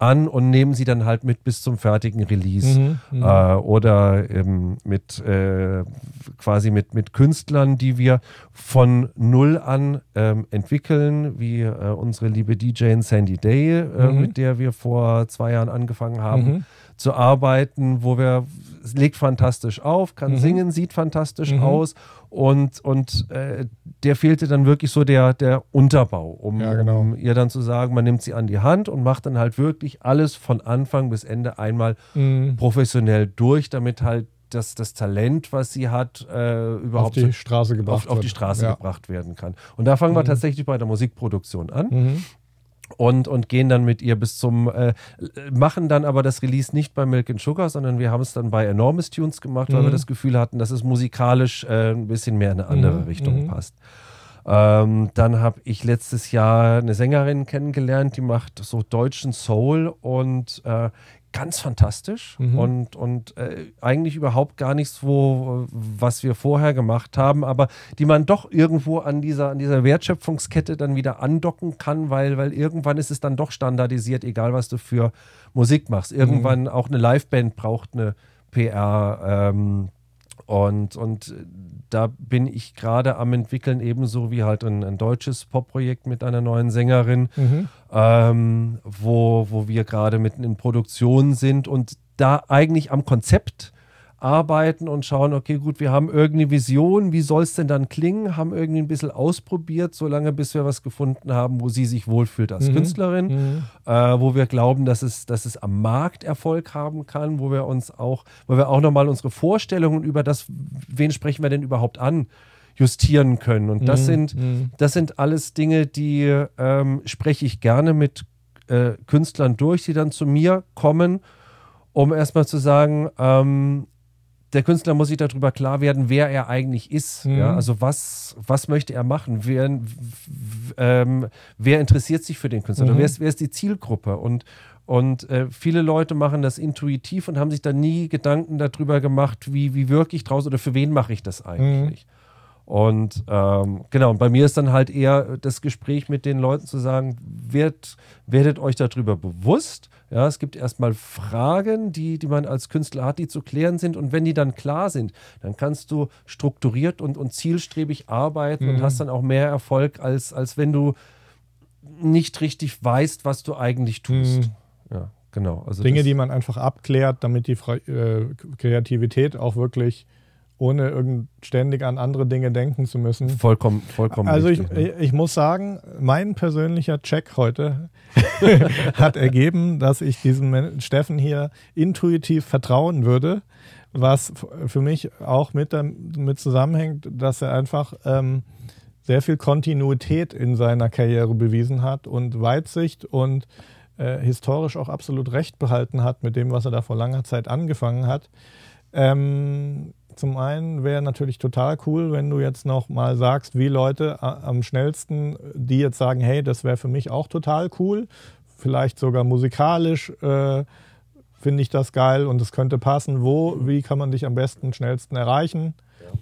an und nehmen sie dann halt mit bis zum fertigen Release. Mhm, mhm. äh, oder ähm, mit äh, quasi mit, mit Künstlern, die wir von null an ähm, entwickeln, wie äh, unsere liebe DJ Sandy Day, äh, mhm. mit der wir vor zwei Jahren angefangen haben mhm. Zu arbeiten, wo wir, legt fantastisch auf, kann mhm. singen, sieht fantastisch mhm. aus und, und äh, der fehlte dann wirklich so der, der Unterbau, um, ja, genau. um, ihr dann zu sagen, man nimmt sie an die Hand und macht dann halt wirklich alles von Anfang bis Ende einmal mhm. professionell durch, damit halt das, das Talent, was sie hat, äh, überhaupt auf die Straße gebracht, auf, auf die Straße ja. gebracht werden kann. Und da fangen mhm. wir tatsächlich bei der Musikproduktion an. Mhm und, und gehen dann mit ihr bis zum, äh, machen dann aber das Release nicht bei Milk and Sugar, sondern wir haben es dann bei Enormous Tunes gemacht, weil wir mhm. das Gefühl hatten, dass es musikalisch äh, ein bisschen mehr in eine andere mhm. Richtung mhm. passt. Ähm, dann habe ich letztes Jahr eine Sängerin kennengelernt, die macht so deutschen Soul und äh, ganz fantastisch mhm. und, und äh, eigentlich überhaupt gar nichts, wo, was wir vorher gemacht haben, aber die man doch irgendwo an dieser, an dieser Wertschöpfungskette dann wieder andocken kann, weil, weil irgendwann ist es dann doch standardisiert, egal was du für Musik machst. Irgendwann mhm. auch eine Liveband braucht eine PR. Ähm, und, und da bin ich gerade am entwickeln, ebenso wie halt ein, ein deutsches Popprojekt mit einer neuen Sängerin, mhm. ähm, wo, wo wir gerade mitten in Produktion sind und da eigentlich am Konzept arbeiten und schauen, okay, gut, wir haben irgendeine Vision, wie soll es denn dann klingen, haben irgendwie ein bisschen ausprobiert, solange bis wir was gefunden haben, wo sie sich wohlfühlt als Mhm. Künstlerin, Mhm. äh, wo wir glauben, dass es, dass es am Markt Erfolg haben kann, wo wir uns auch, wo wir auch nochmal unsere Vorstellungen über das, wen sprechen wir denn überhaupt an, justieren können. Und das Mhm. sind Mhm. das sind alles Dinge, die ähm, spreche ich gerne mit äh, Künstlern durch, die dann zu mir kommen, um erstmal zu sagen, ähm, der Künstler muss sich darüber klar werden, wer er eigentlich ist. Mhm. Ja? Also was, was möchte er machen? Wer, ähm, wer interessiert sich für den Künstler? Mhm. Wer, ist, wer ist die Zielgruppe? Und, und äh, viele Leute machen das intuitiv und haben sich dann nie Gedanken darüber gemacht, wie, wie wirke ich draus oder für wen mache ich das eigentlich. Und ähm, genau, und bei mir ist dann halt eher das Gespräch mit den Leuten zu sagen, werd, werdet euch darüber bewusst. Ja, es gibt erstmal Fragen, die, die man als Künstler hat, die zu klären sind. Und wenn die dann klar sind, dann kannst du strukturiert und, und zielstrebig arbeiten und Mhm. hast dann auch mehr Erfolg, als, als wenn du nicht richtig weißt, was du eigentlich tust. Mhm. Ja, genau. Also Dinge, die man einfach abklärt, damit die Fre äh, Kreativität auch wirklich ohne irgend ständig an andere Dinge denken zu müssen. vollkommen, vollkommen Also ich, richtig, ne? ich muss sagen, mein persönlicher Check heute hat ergeben, dass ich diesem Steffen hier intuitiv vertrauen würde, was für mich auch mit damit zusammenhängt, dass er einfach ähm, sehr viel Kontinuität in seiner Karriere bewiesen hat und Weitsicht und äh, historisch auch absolut recht behalten hat mit dem, was er da vor langer Zeit angefangen hat. Ähm, zum einen wäre natürlich total cool, wenn du jetzt noch mal sagst, wie Leute a- am schnellsten, die jetzt sagen, hey, das wäre für mich auch total cool, vielleicht sogar musikalisch äh, finde ich das geil und es könnte passen. Wo, wie kann man dich am besten, schnellsten erreichen?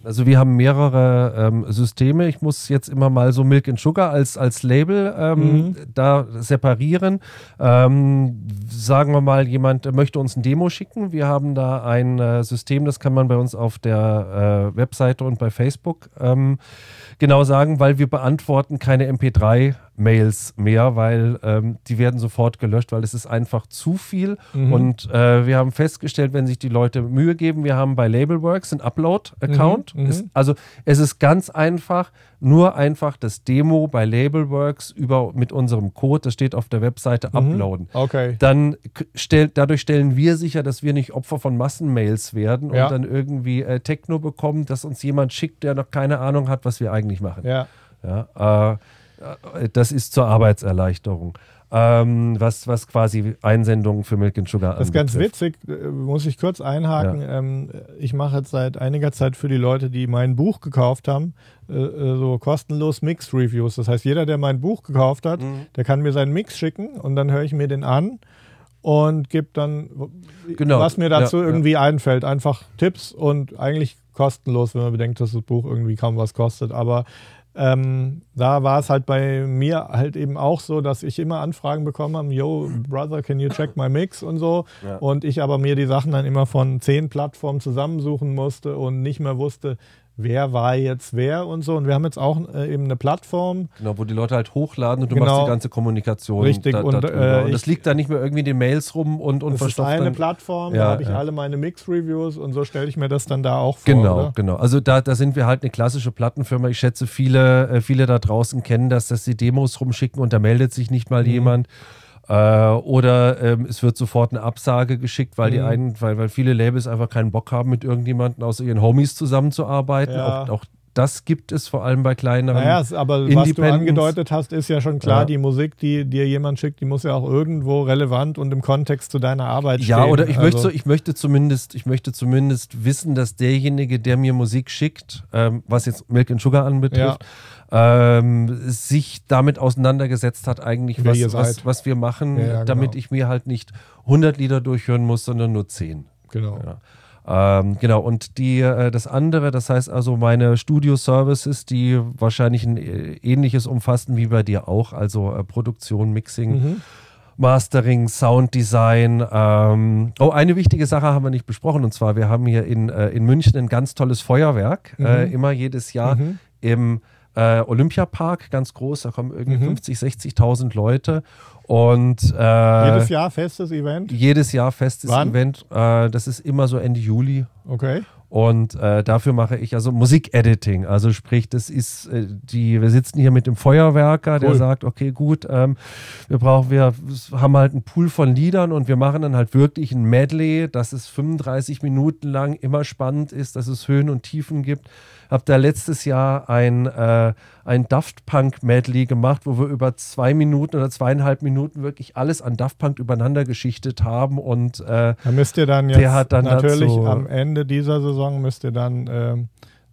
Also wir haben mehrere ähm, Systeme. Ich muss jetzt immer mal so Milk and Sugar als, als Label ähm, Mhm. da separieren. Ähm, sagen wir mal, jemand möchte uns ein Demo schicken. Wir haben da ein äh, System, das kann man bei uns auf der äh, Webseite und bei Facebook ähm, genau sagen, weil wir beantworten keine MP3-Mails mehr, weil ähm, die werden sofort gelöscht, weil es ist einfach zu viel. Mhm. Und äh, wir haben festgestellt, wenn sich die Leute Mühe geben, wir haben bei Labelworks einen Upload-Account. Mhm, mhm. Also es ist ganz einfach, nur einfach das Demo bei Labelworks über mit unserem Code, das steht auf der Webseite, uploaden. Okay. Dann stell, dadurch stellen wir sicher, dass wir nicht Opfer von Massenmails werden Ja. und dann irgendwie äh, Techno bekommen, dass uns jemand schickt, der noch keine Ahnung hat, was wir eigentlich machen. Ja. Ja, äh, das ist zur Arbeitserleichterung. Ähm, was, was quasi Einsendungen für Milk and Sugar Das ist ganz witzig, äh, muss ich kurz einhaken. Ähm, ich mache jetzt seit einiger Zeit für die Leute, die mein Buch gekauft haben, äh, äh, so kostenlos Mix-Reviews. Das heißt, jeder, der mein Buch gekauft hat, Mhm. der kann mir seinen Mix schicken und dann höre ich mir den an und gebe dann, Genau, was mir dazu ja, ja. irgendwie einfällt. Einfach Tipps und eigentlich kostenlos, wenn man bedenkt, dass das Buch irgendwie kaum was kostet. Aber ähm, da war es halt bei mir halt eben auch so, dass ich immer Anfragen bekommen habe, yo, Brother, can you check my mix und so. Ja. Und ich aber mir die Sachen dann immer von zehn Plattformen zusammensuchen musste und nicht mehr wusste, wer war jetzt wer und so. Und wir haben jetzt auch äh, eben eine Plattform. Genau, wo die Leute halt hochladen und du Genau. machst die ganze Kommunikation. Richtig, Da, und, da äh, und das ich- liegt da nicht mehr irgendwie in den Mails rum und, und Das ist verstopft eine dann- Plattform, Ja, da habe ich ja. alle meine Mix-Reviews und so stelle ich mir das dann da auch vor. Genau, Oder? genau. Also da, da sind wir halt eine klassische Plattenfirma. Ich schätze, viele, äh, viele da draußen kennen das, dass sie Demos rumschicken und da meldet sich nicht mal Mhm. jemand. Äh, oder ähm, es wird sofort eine Absage geschickt, weil die Mhm. einen, weil, weil viele Labels einfach keinen Bock haben, mit irgendjemandem außer ihren Homies zusammenzuarbeiten. Ja. Auch, auch das gibt es vor allem bei kleineren. Naja, aber was du angedeutet hast, ist ja schon klar, Ja. die Musik, die dir jemand schickt, die muss ja auch irgendwo relevant und im Kontext zu deiner Arbeit stehen. Ja, oder ich, Also- möchte, so- ich, möchte zumindest, ich möchte zumindest wissen, dass derjenige, der mir Musik schickt, ähm, was jetzt Milk and Sugar anbetrifft, ähm, sich damit auseinandergesetzt hat, eigentlich, was, was, was wir machen, Ja, ja, damit genau. ich mir halt nicht 100 Lieder durchhören muss, sondern nur 10. Genau. Ja. Ähm, genau, und die, äh, das andere, das heißt also meine Studio-Services, die wahrscheinlich ein äh, ähnliches umfassen wie bei dir auch, also äh, Produktion, Mixing, Mhm. Mastering, Sounddesign. Ähm, oh, eine wichtige Sache haben wir nicht besprochen und zwar, wir haben hier in, äh, in München ein ganz tolles Feuerwerk, äh, Mhm. immer jedes Jahr Mhm. im äh, Olympiapark, ganz groß, da kommen irgendwie Mhm. 50, 60.000 Leute. Und äh, Jedes Jahr festes Event? jedes Jahr festes Wann? Event. Äh, das ist immer so Ende Juli. Okay. Und äh, dafür mache ich also Musikediting. Also sprich, das ist äh, die, wir sitzen hier mit dem Feuerwerker, der Cool. sagt, okay, gut, ähm, wir brauchen, wir haben halt einen Pool von Liedern und wir machen dann halt wirklich ein Medley, dass es 35 Minuten lang immer spannend ist, dass es Höhen und Tiefen gibt. Hab da letztes Jahr ein, äh, ein Daft Punk Medley gemacht, wo wir über zwei Minuten oder zweieinhalb Minuten wirklich alles an Daft Punk übereinander geschichtet haben und äh, Da müsst ihr dann jetzt Der hat dann natürlich dazu- am Ende dieser Saison müsst ihr dann ähm,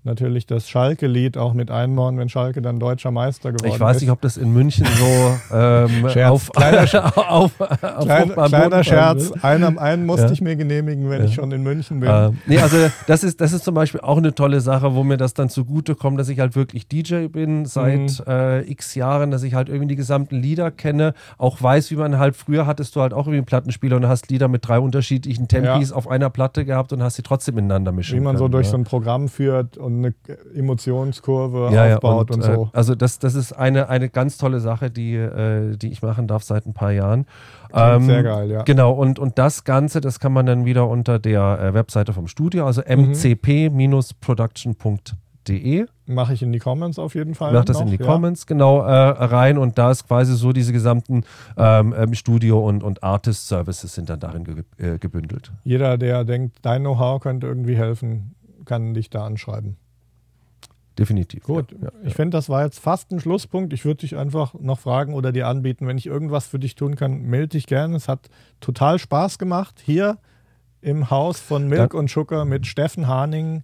natürlich das Schalke-Lied auch mit einbauen, wenn Schalke dann deutscher Meister geworden Ich weiß ist. nicht, ob das in München so ähm, Scherz. auf, Kleiner auf, auf, Klein, kleiner Scherz, einen, einen musste Ja. ich mir genehmigen, wenn ich schon in München bin. Ähm, nee, also das ist, das ist zum Beispiel auch eine tolle Sache, wo mir das dann zugute kommt, dass ich halt wirklich DJ bin seit Mhm. äh, x Jahren, dass ich halt irgendwie die gesamten Lieder kenne, auch weiß, wie man halt, früher hattest du halt auch irgendwie einen Plattenspieler und hast Lieder mit drei unterschiedlichen Tempis auf einer Platte gehabt und hast sie trotzdem ineinander mischen Wie man so können, durch ja. so ein Programm führt und eine Emotionskurve ja, ja, aufbaut und, äh, so. Also das, das ist eine, eine ganz tolle Sache, die, äh, die ich machen darf seit ein paar Jahren. Klingt sehr geil, ja. Genau, und, und das Ganze, das kann man dann wieder unter der äh, Webseite vom Studio, also Mhm. mcp-production.de. Mache ich in die Comments auf jeden Fall. Mach das noch, in die ja. Comments, genau, äh, rein und da ist quasi so diese gesamten ähm, ähm, Studio- und, und Artist-Services sind dann darin ge äh, gebündelt. Jeder, der denkt, dein Know-how könnte irgendwie helfen, kann dich da anschreiben. Definitiv. Gut, Ja, ja, ich finde, das war jetzt fast ein Schlusspunkt. Ich würde dich einfach noch fragen oder dir anbieten, wenn ich irgendwas für dich tun kann, melde dich gerne. Es hat total Spaß gemacht hier im Haus von Milk Ja. und Sugar mit Steffen Haning.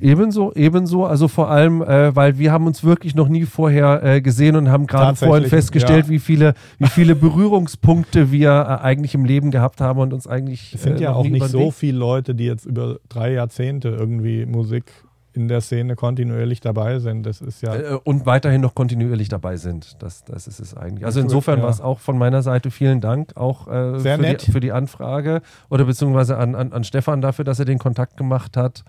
Ebenso, ebenso. Also vor allem, äh, weil wir haben uns wirklich noch nie vorher äh, gesehen und haben gerade vorhin festgestellt, ja. wie viele, wie viele Berührungspunkte wir äh, eigentlich im Leben gehabt haben und uns eigentlich. Es sind äh, ja auch nicht so viele Leute, die jetzt über drei Jahrzehnte irgendwie Musik in der Szene kontinuierlich dabei sind. Das ist ja Äh, und weiterhin noch kontinuierlich dabei sind. Das, das ist es eigentlich. Also insofern ja. war es auch von meiner Seite vielen Dank auch äh, Sehr für, nett. Die, für die Anfrage oder beziehungsweise an, an, an Stefan dafür, dass er den Kontakt gemacht hat.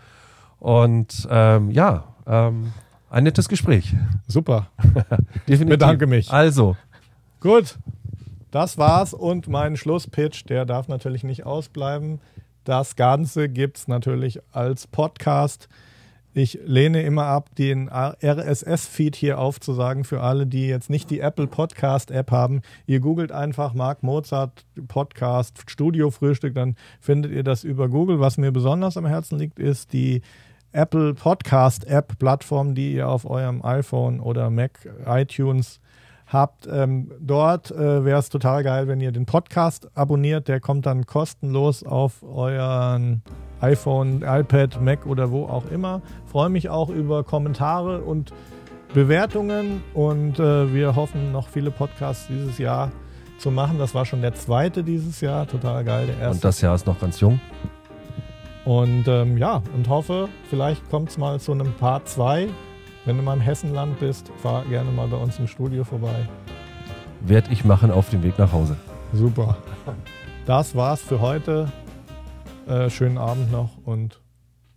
Und ähm, ja, ähm, ein nettes Gespräch. super. Definitiv. bedanke mich. Also, Gut, das war's und mein Schlusspitch, der darf natürlich nicht ausbleiben. Das Ganze gibt's natürlich als Podcast. Ich lehne immer ab, den RSS-Feed hier aufzusagen für alle, die jetzt nicht die Apple Podcast-App haben. Ihr googelt einfach Marc Mozart Podcast Studio Frühstück, dann findet ihr das über Google. Was mir besonders am Herzen liegt, ist die Apple Podcast App Plattform, die ihr auf eurem iPhone oder Mac iTunes habt. Ähm, dort äh, wäre es total geil, wenn ihr den Podcast abonniert. Der kommt dann kostenlos auf euren iPhone, iPad, Mac oder wo auch immer. Freue mich auch über Kommentare und Bewertungen und äh, wir hoffen noch viele Podcasts dieses Jahr zu machen. Das war schon der zweite dieses Jahr, total geil. Der erste und das Jahr ist noch ganz jung. und ähm, ja, und hoffe, vielleicht kommt es mal zu einem Part 2. Wenn du mal im Hessenland bist, fahr gerne mal bei uns im Studio vorbei. Werde ich machen auf dem Weg nach Hause. Super. Das war's für heute. Äh, schönen Abend noch und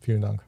vielen Dank.